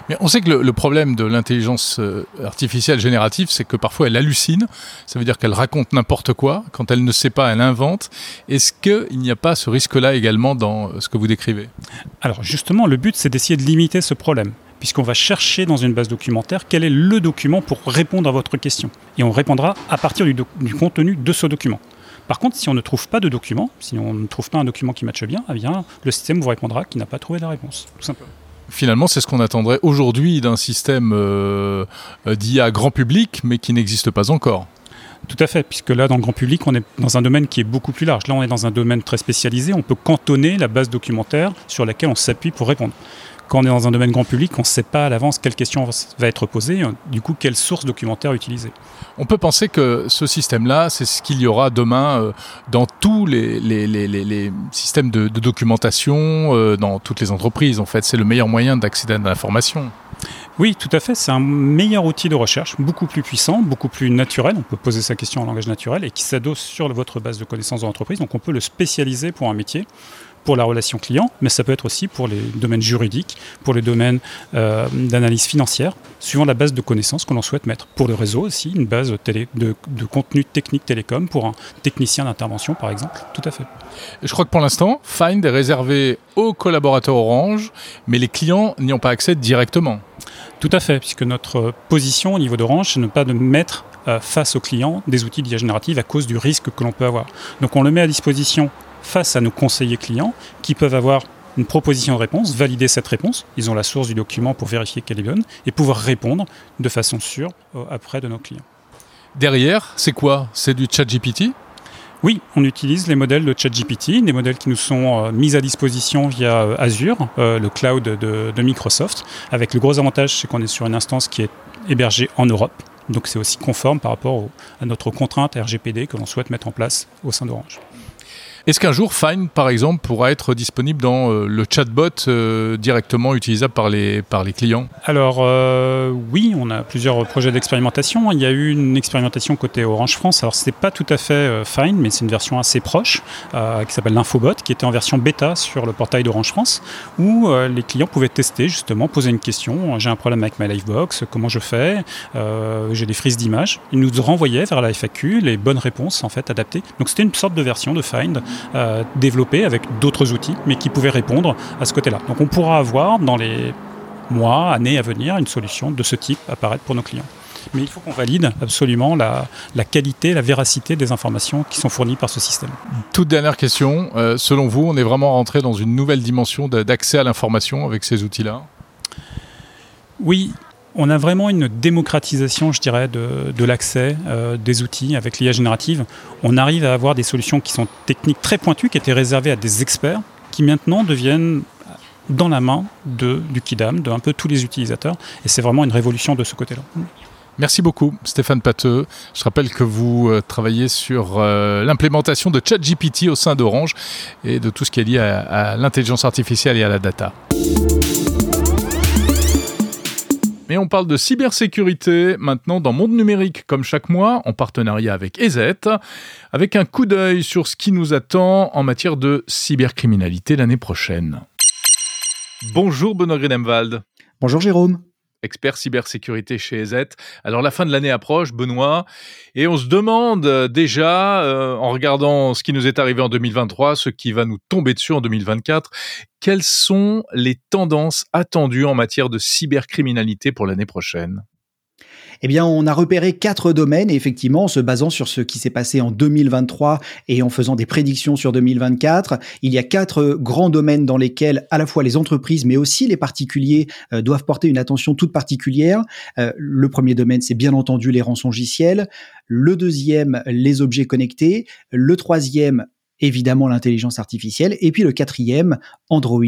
Mais on sait que le, problème de l'intelligence euh, artificielle générative, c'est que parfois elle hallucine. Ça veut dire qu'elle raconte n'importe quoi. Quand elle ne sait pas, elle invente. Est-ce qu'il n'y a pas ce risque-là également dans euh, ce que vous décrivez? Alors justement, le but, c'est d'essayer de limiter ce problème puisqu'on va chercher dans une base documentaire quel est le document pour répondre à votre question. Et on répondra à partir du, du contenu de ce document. Par contre, si on ne trouve pas de document, si on ne trouve pas un document qui matche bien, eh bien le système vous répondra qu'il n'a pas trouvé la réponse, tout simplement. Finalement, c'est ce qu'on attendrait aujourd'hui d'un système euh, d'IA grand public, mais qui n'existe pas encore. Tout à fait, puisque là, dans le grand public, on est dans un domaine qui est beaucoup plus large. Là, on est dans un domaine très spécialisé. On peut cantonner la base documentaire sur laquelle on s'appuie pour répondre quand on est dans un domaine grand public, on ne sait pas à l'avance quelle question va être posée, du coup, quelle source documentaire utiliser. On peut penser que ce système-là, c'est ce qu'il y aura demain euh, dans tous les, les, systèmes de, documentation, euh, dans toutes les entreprises. En fait, c'est le meilleur moyen d'accéder à l'information. Oui, tout à fait. C'est un meilleur outil de recherche, beaucoup plus puissant, beaucoup plus naturel. On peut poser sa question en langage naturel et qui s'adosse sur votre base de connaissances de l'entreprise. Donc on peut le spécialiser pour un métier pour la relation client, mais ça peut être aussi pour les domaines juridiques, pour les domaines euh, d'analyse financière, suivant la base de connaissances que l'on souhaite mettre. Pour le réseau aussi, une base télé, de, contenu technique télécom pour un technicien d'intervention, par exemple. Tout à fait. Je crois que pour l'instant, Find est réservé aux collaborateurs Orange, mais les clients n'y ont pas accès directement. Tout à fait, puisque notre position au niveau d'Orange, c'est ne pas de mettre euh, face aux clients des outils d'IA générative à cause du risque que l'on peut avoir. Donc on le met à disposition face à nos conseillers clients qui peuvent avoir une proposition de réponse, valider cette réponse, ils ont la source du document pour vérifier qu'elle est bonne, et pouvoir répondre de façon sûre euh, après de nos clients. Derrière, c'est quoi? C'est du chat GPT oui, on utilise les modèles de ChatGPT, des modèles qui nous sont euh, mis à disposition via euh, Azure, le cloud de, Microsoft, avec le gros avantage, c'est qu'on est sur une instance qui est hébergée en Europe, donc c'est aussi conforme par rapport à notre contrainte RGPD que l'on souhaite mettre en place au sein d'Orange. Est-ce qu'un jour, Fine, par exemple, pourra être disponible dans euh, le chatbot euh, directement utilisable par les, par les clients? Alors, euh, oui, on a plusieurs projets d'expérimentation. Il y a eu une expérimentation côté Orange France. Alors, ce n'est pas tout à fait Fine, mais c'est une version assez proche qui s'appelle l'Infobot, qui était en version bêta sur le portail d'Orange France, où les clients pouvaient tester, justement, poser une question. J'ai un problème avec ma Livebox, comment je fais? J'ai des frises d'images. Ils nous renvoyaient vers la FAQ les bonnes réponses, en fait, adaptées. Donc, c'était une sorte de version de Find euh, développé avec d'autres outils, mais qui pouvaient répondre à ce côté-là. Donc on pourra avoir dans les mois, années à venir, une solution de ce type apparaître pour nos clients. Mais il faut qu'on valide absolument la, qualité, la véracité des informations qui sont fournies par ce système. Toute dernière question. Euh, selon vous, on est vraiment rentré dans une nouvelle dimension d'accès à l'information avec ces outils-là? Oui, on a vraiment une démocratisation, je dirais, de, l'accès euh, des outils avec l'IA générative. On arrive à avoir des solutions qui sont techniques très pointues, qui étaient réservées à des experts, qui maintenant deviennent dans la main de, du KIDAM, de un peu tous les utilisateurs. Et c'est vraiment une révolution de ce côté-là. Merci beaucoup, Stéphane Pateux. Je rappelle que vous euh, travaillez sur euh, l'implémentation de ChatGPT au sein d'Orange et de tout ce qui est lié à, à l'intelligence artificielle et à la data. Mais on parle de cybersécurité maintenant dans Monde Numérique, comme chaque mois, en partenariat avec EZ, avec un coup d'œil sur ce qui nous attend en matière de cybercriminalité l'année prochaine. Bonjour Benoît Grenemwald. Bonjour Jérôme expert cybersécurité chez EZ. Alors la fin de l'année approche, Benoît, et on se demande euh, déjà, euh, en regardant ce qui nous est arrivé en 2023, ce qui va nous tomber dessus en 2024, quelles sont les tendances attendues en matière de cybercriminalité pour l'année prochaine? Eh bien, on a repéré quatre domaines effectivement, en se basant sur ce qui s'est passé en 2023 et en faisant des prédictions sur 2024, il y a quatre grands domaines dans lesquels à la fois les entreprises mais aussi les particuliers euh, doivent porter une attention toute particulière. Euh, le premier domaine, c'est bien entendu les rançongiciels. Le deuxième, les objets connectés. Le troisième, évidemment l'intelligence artificielle, et puis le quatrième, Android,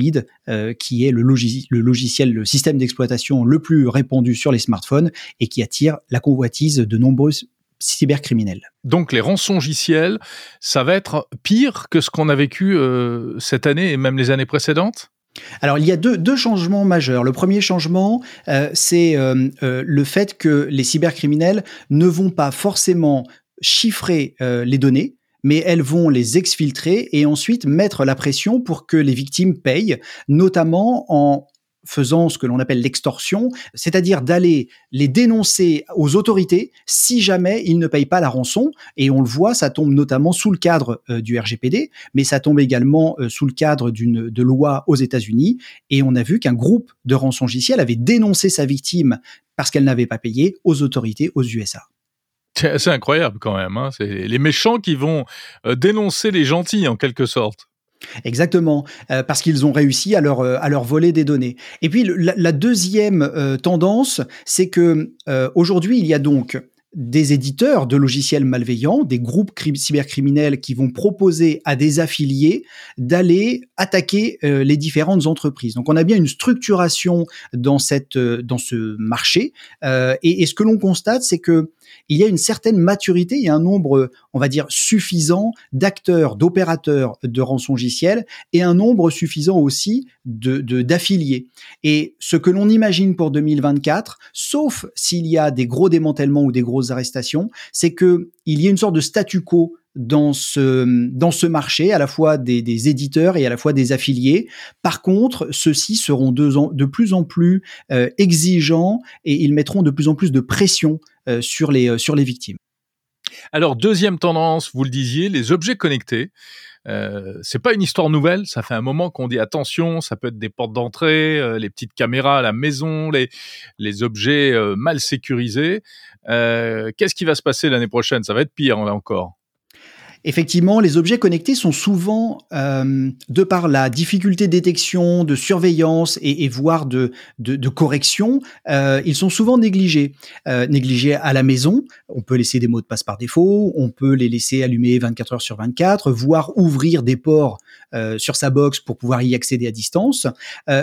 euh, qui est le, le, logiciel, le système d'exploitation le plus répandu sur les smartphones et qui attire la convoitise de nombreux cybercriminels. Donc les rançongiciels, ça va être pire que ce qu'on a vécu euh, cette année et même les années précédentes? Alors, il y a deux, deux, changements majeurs. Le premier changement, euh, c'est le fait que les cybercriminels ne vont pas forcément chiffrer les données, mais elles vont les exfiltrer et ensuite mettre la pression pour que les victimes payent, notamment en faisant ce que l'on appelle l'extorsion, c'est-à-dire d'aller les dénoncer aux autorités si jamais ils ne payent pas la rançon. Et on le voit, ça tombe notamment sous le cadre euh, du RGPD, mais ça tombe également euh, sous le cadre d'une loi aux États-Unis. Et on a vu qu'un groupe de rançongiciels avait dénoncé sa victime parce qu'elle n'avait pas payé aux autorités aux USA. C'est incroyable quand même. Hein. C'est les méchants qui vont euh, dénoncer les gentils en quelque sorte. Exactement, euh, parce qu'ils ont réussi à leur, euh, à leur voler des données. Et puis la, deuxième tendance, c'est que aujourd'hui il y a donc des éditeurs de logiciels malveillants, des groupes cybercriminels qui vont proposer à des affiliés d'aller attaquer euh, les différentes entreprises. Donc on a bien une structuration dans cette euh, dans ce marché euh, et, ce que l'on constate c'est que il y a une certaine maturité, il y a un nombre on va dire suffisant d'acteurs, d'opérateurs de rançongiciels et un nombre suffisant aussi de d'affiliés. et ce que l'on imagine pour 2024, sauf s'il y a des gros démantèlements ou des gros arrestations, c'est que il y a une sorte de statu quo dans ce, marché, à la fois des, éditeurs et à la fois des affiliés. Par contre, ceux-ci seront de, de, plus en plus euh, exigeants et ils mettront de plus en plus de pression euh, sur, les, euh, sur les victimes. Alors, deuxième tendance, vous le disiez, les objets connectés. Euh, c'est pas une histoire nouvelle. Ça fait un moment qu'on dit attention, ça peut être des portes d'entrée, euh, les petites caméras à la maison, les, les objets euh, mal sécurisés. Qu'est-ce qui va se passer l'année prochaine? Ça va être pire là encore. Effectivement, les objets connectés sont souvent, euh, de par la difficulté de détection, de surveillance et, voire de, de, correction, euh, ils sont souvent négligés. Euh, négligés à la maison, on peut laisser des mots de passe par défaut, on peut les laisser allumer 24 heures sur 24, voire ouvrir des ports sur sa box pour pouvoir y accéder à distance,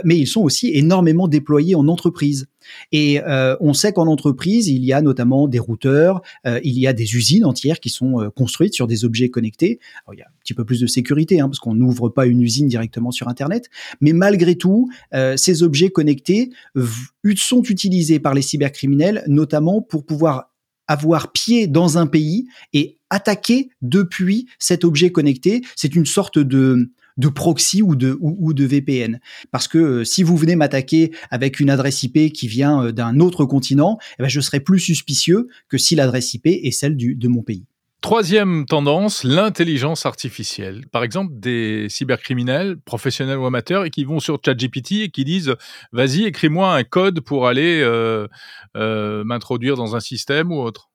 mais ils sont aussi énormément déployés en entreprise. Et euh, on sait qu'en entreprise, il y a notamment des routeurs, euh, il y a des usines entières qui sont euh, construites sur des objets connectés. il y a un petit peu plus de sécurité, hein, parce qu'on n'ouvre pas une usine directement sur Internet, mais malgré tout, ces objets connectés sont utilisés par les cybercriminels, notamment pour pouvoir avoir pied dans un pays et attaquer depuis cet objet connecté. C'est une sorte de de proxy ou de, VPN. Parce que euh, si vous venez m'attaquer avec une adresse IP qui vient euh, d'un autre continent, eh ben, je serai plus suspicieux que si l'adresse IP est celle du, de mon pays. Troisième tendance, l'intelligence artificielle. Par exemple, des cybercriminels, professionnels ou amateurs, et qui vont sur ChatGPT et qui disent Vas-y, écris-moi un code pour aller euh, m'introduire dans un système ou autre.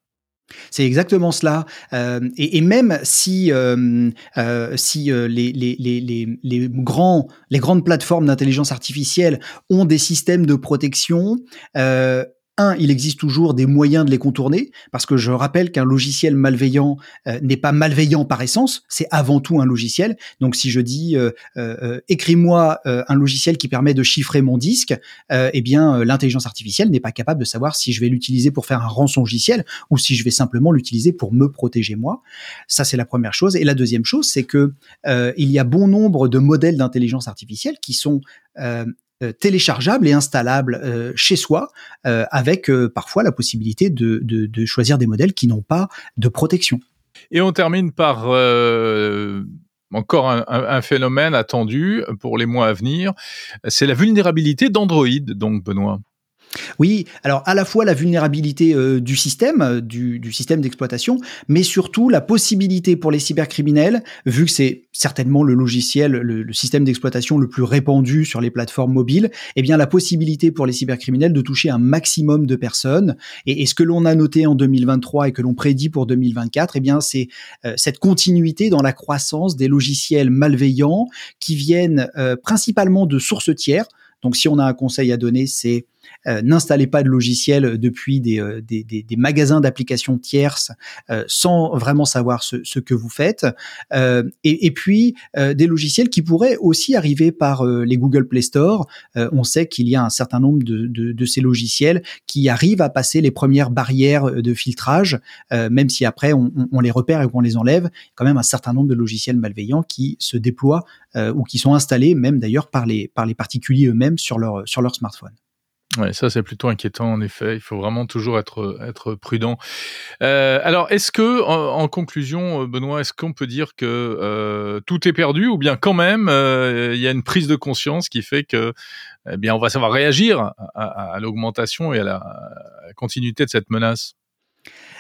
C'est exactement cela. Euh, et, même si, euh, euh, si euh, les, les, les, les, grands, les grandes plateformes d'intelligence artificielle ont des systèmes de protection, euh, un, il existe toujours des moyens de les contourner, parce que je rappelle qu'un logiciel malveillant euh, n'est pas malveillant par essence, c'est avant tout un logiciel. Donc si je dis euh, euh, écris-moi un logiciel qui permet de chiffrer mon disque, eh bien l'intelligence artificielle n'est pas capable de savoir si je vais l'utiliser pour faire un rançongiciel ou si je vais simplement l'utiliser pour me protéger moi. Ça c'est la première chose. Et la deuxième chose, c'est que il y a bon nombre de modèles d'intelligence artificielle qui sont téléchargeable et installable euh, chez soi, euh, avec parfois la possibilité de, de, choisir des modèles qui n'ont pas de protection. Et on termine par encore un, un, phénomène attendu pour les mois à venir, c'est la vulnérabilité d'Android, donc Benoît. Oui, alors à la fois la vulnérabilité euh, du système, euh, du, système d'exploitation, mais surtout la possibilité pour les cybercriminels, vu que c'est certainement le logiciel, le, système d'exploitation le plus répandu sur les plateformes mobiles, eh bien la possibilité pour les cybercriminels de toucher un maximum de personnes. Et, ce que l'on a noté en 2023 et que l'on prédit pour 2024, eh bien c'est euh, cette continuité dans la croissance des logiciels malveillants qui viennent principalement de sources tiers. Donc si on a un conseil à donner, c'est euh, n'installez pas de logiciel depuis des, euh, des, des, des magasins d'applications tierces euh, sans vraiment savoir ce, ce, que vous faites. Et, puis des logiciels qui pourraient aussi arriver par les Google Play Store. on sait qu'il y a un certain nombre de, de, ces logiciels qui arrivent à passer les premières barrières de filtrage, même si après on, les repère et qu'on les enlève. Quand même un certain nombre de logiciels malveillants qui se déploient ou qui sont installés même d'ailleurs par les, par les particuliers eux-mêmes sur leur, sur leur smartphone. Ouais, ça c'est plutôt inquiétant en effet. Il faut vraiment toujours être être prudent. Euh, alors, est-ce que, en, conclusion, Benoît, est-ce qu'on peut dire que euh, tout est perdu ou bien quand même euh, il y a une prise de conscience qui fait que, eh bien, on va savoir réagir à l'augmentation et à la continuité de cette menace?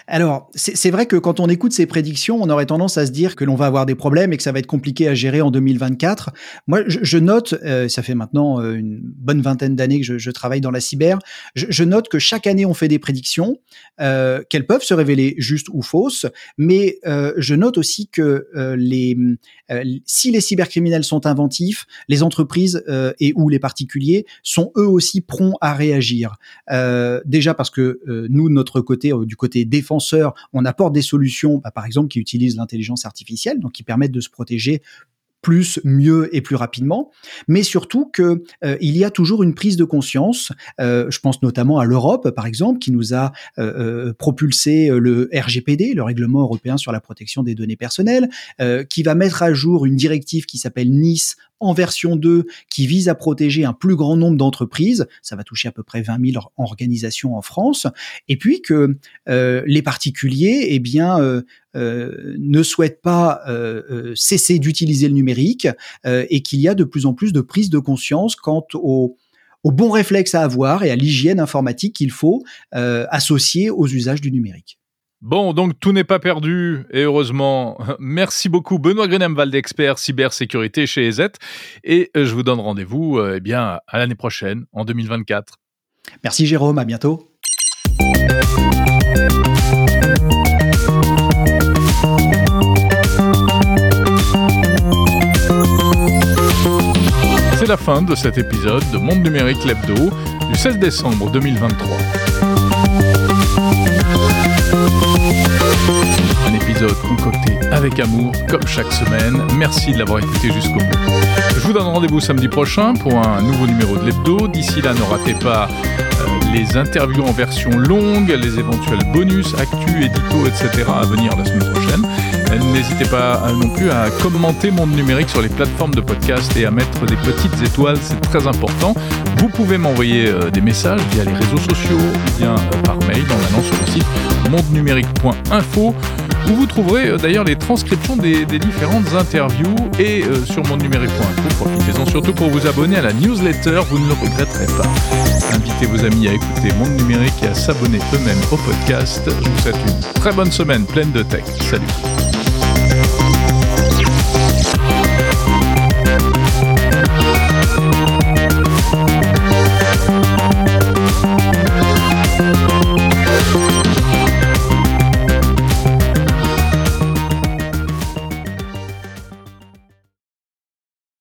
Alors, c'est vrai que quand on écoute ces prédictions, on aurait tendance à se dire que l'on va avoir des problèmes et que ça va être compliqué à gérer en 2024. Moi, je, note, euh, ça fait maintenant euh, une bonne vingtaine d'années que je, travaille dans la cyber, je, note que chaque année on fait des prédictions, euh, qu'elles peuvent se révéler justes ou fausses, mais je note aussi que les, si les cybercriminels sont inventifs, les entreprises et ou les particuliers sont eux aussi prompts à réagir. déjà parce que nous, de notre côté, du côté défense, on apporte des solutions, bah, par exemple, qui utilisent l'intelligence artificielle, donc qui permettent de se protéger plus, mieux et plus rapidement, mais surtout que euh, il y a toujours une prise de conscience. Euh, je pense notamment à l'Europe, par exemple, qui nous a euh, propulsé le RGPD, le règlement européen sur la protection des données personnelles, qui va mettre à jour une directive qui s'appelle Nice en version 2 qui vise à protéger un plus grand nombre d'entreprises. Ça va toucher à peu près 20 000 organisations en France. Et puis que euh, les particuliers, eh bien, euh, euh, ne souhaitent pas cesser d'utiliser le numérique et qu'il y a de plus en plus de prise de conscience quant au au bon réflexe à avoir et à l'hygiène informatique qu'il faut associer aux usages du numérique. Bon, donc tout n'est pas perdu, et heureusement. Merci beaucoup Benoît Grenemwald, expert cybersécurité chez EZ, et euh, je vous donne rendez-vous euh, eh bien, à l'année prochaine, en 2024. Merci Jérôme, à bientôt. C'est la fin de cet épisode de Monde Numérique Lebdo du 16 décembre 2023. Épisode concocté avec amour, comme chaque semaine. Merci de l'avoir écouté jusqu'au bout. Je vous donne rendez-vous samedi prochain pour un nouveau numéro de l'hebdo. D'ici là, ne ratez pas euh, les interviews en version longue, les éventuels bonus, actus, éditos, etc. à venir la semaine prochaine. N'hésitez pas non plus à commenter Monde Numérique sur les plateformes de podcast et à mettre des petites étoiles, c'est très important. Vous pouvez m'envoyer euh, des messages via les réseaux sociaux ou bien euh, par mail en allant sur le site mondenumérique.info où vous trouverez euh, d'ailleurs les transcriptions des, différentes interviews et sur mondenumérique.info. Profitez-en surtout pour vous abonner à la newsletter, vous ne le regretterez pas. Invitez vos amis à écouter Monde Numérique et à s'abonner eux-mêmes au podcast. Je vous souhaite une très bonne semaine pleine de tech. Salut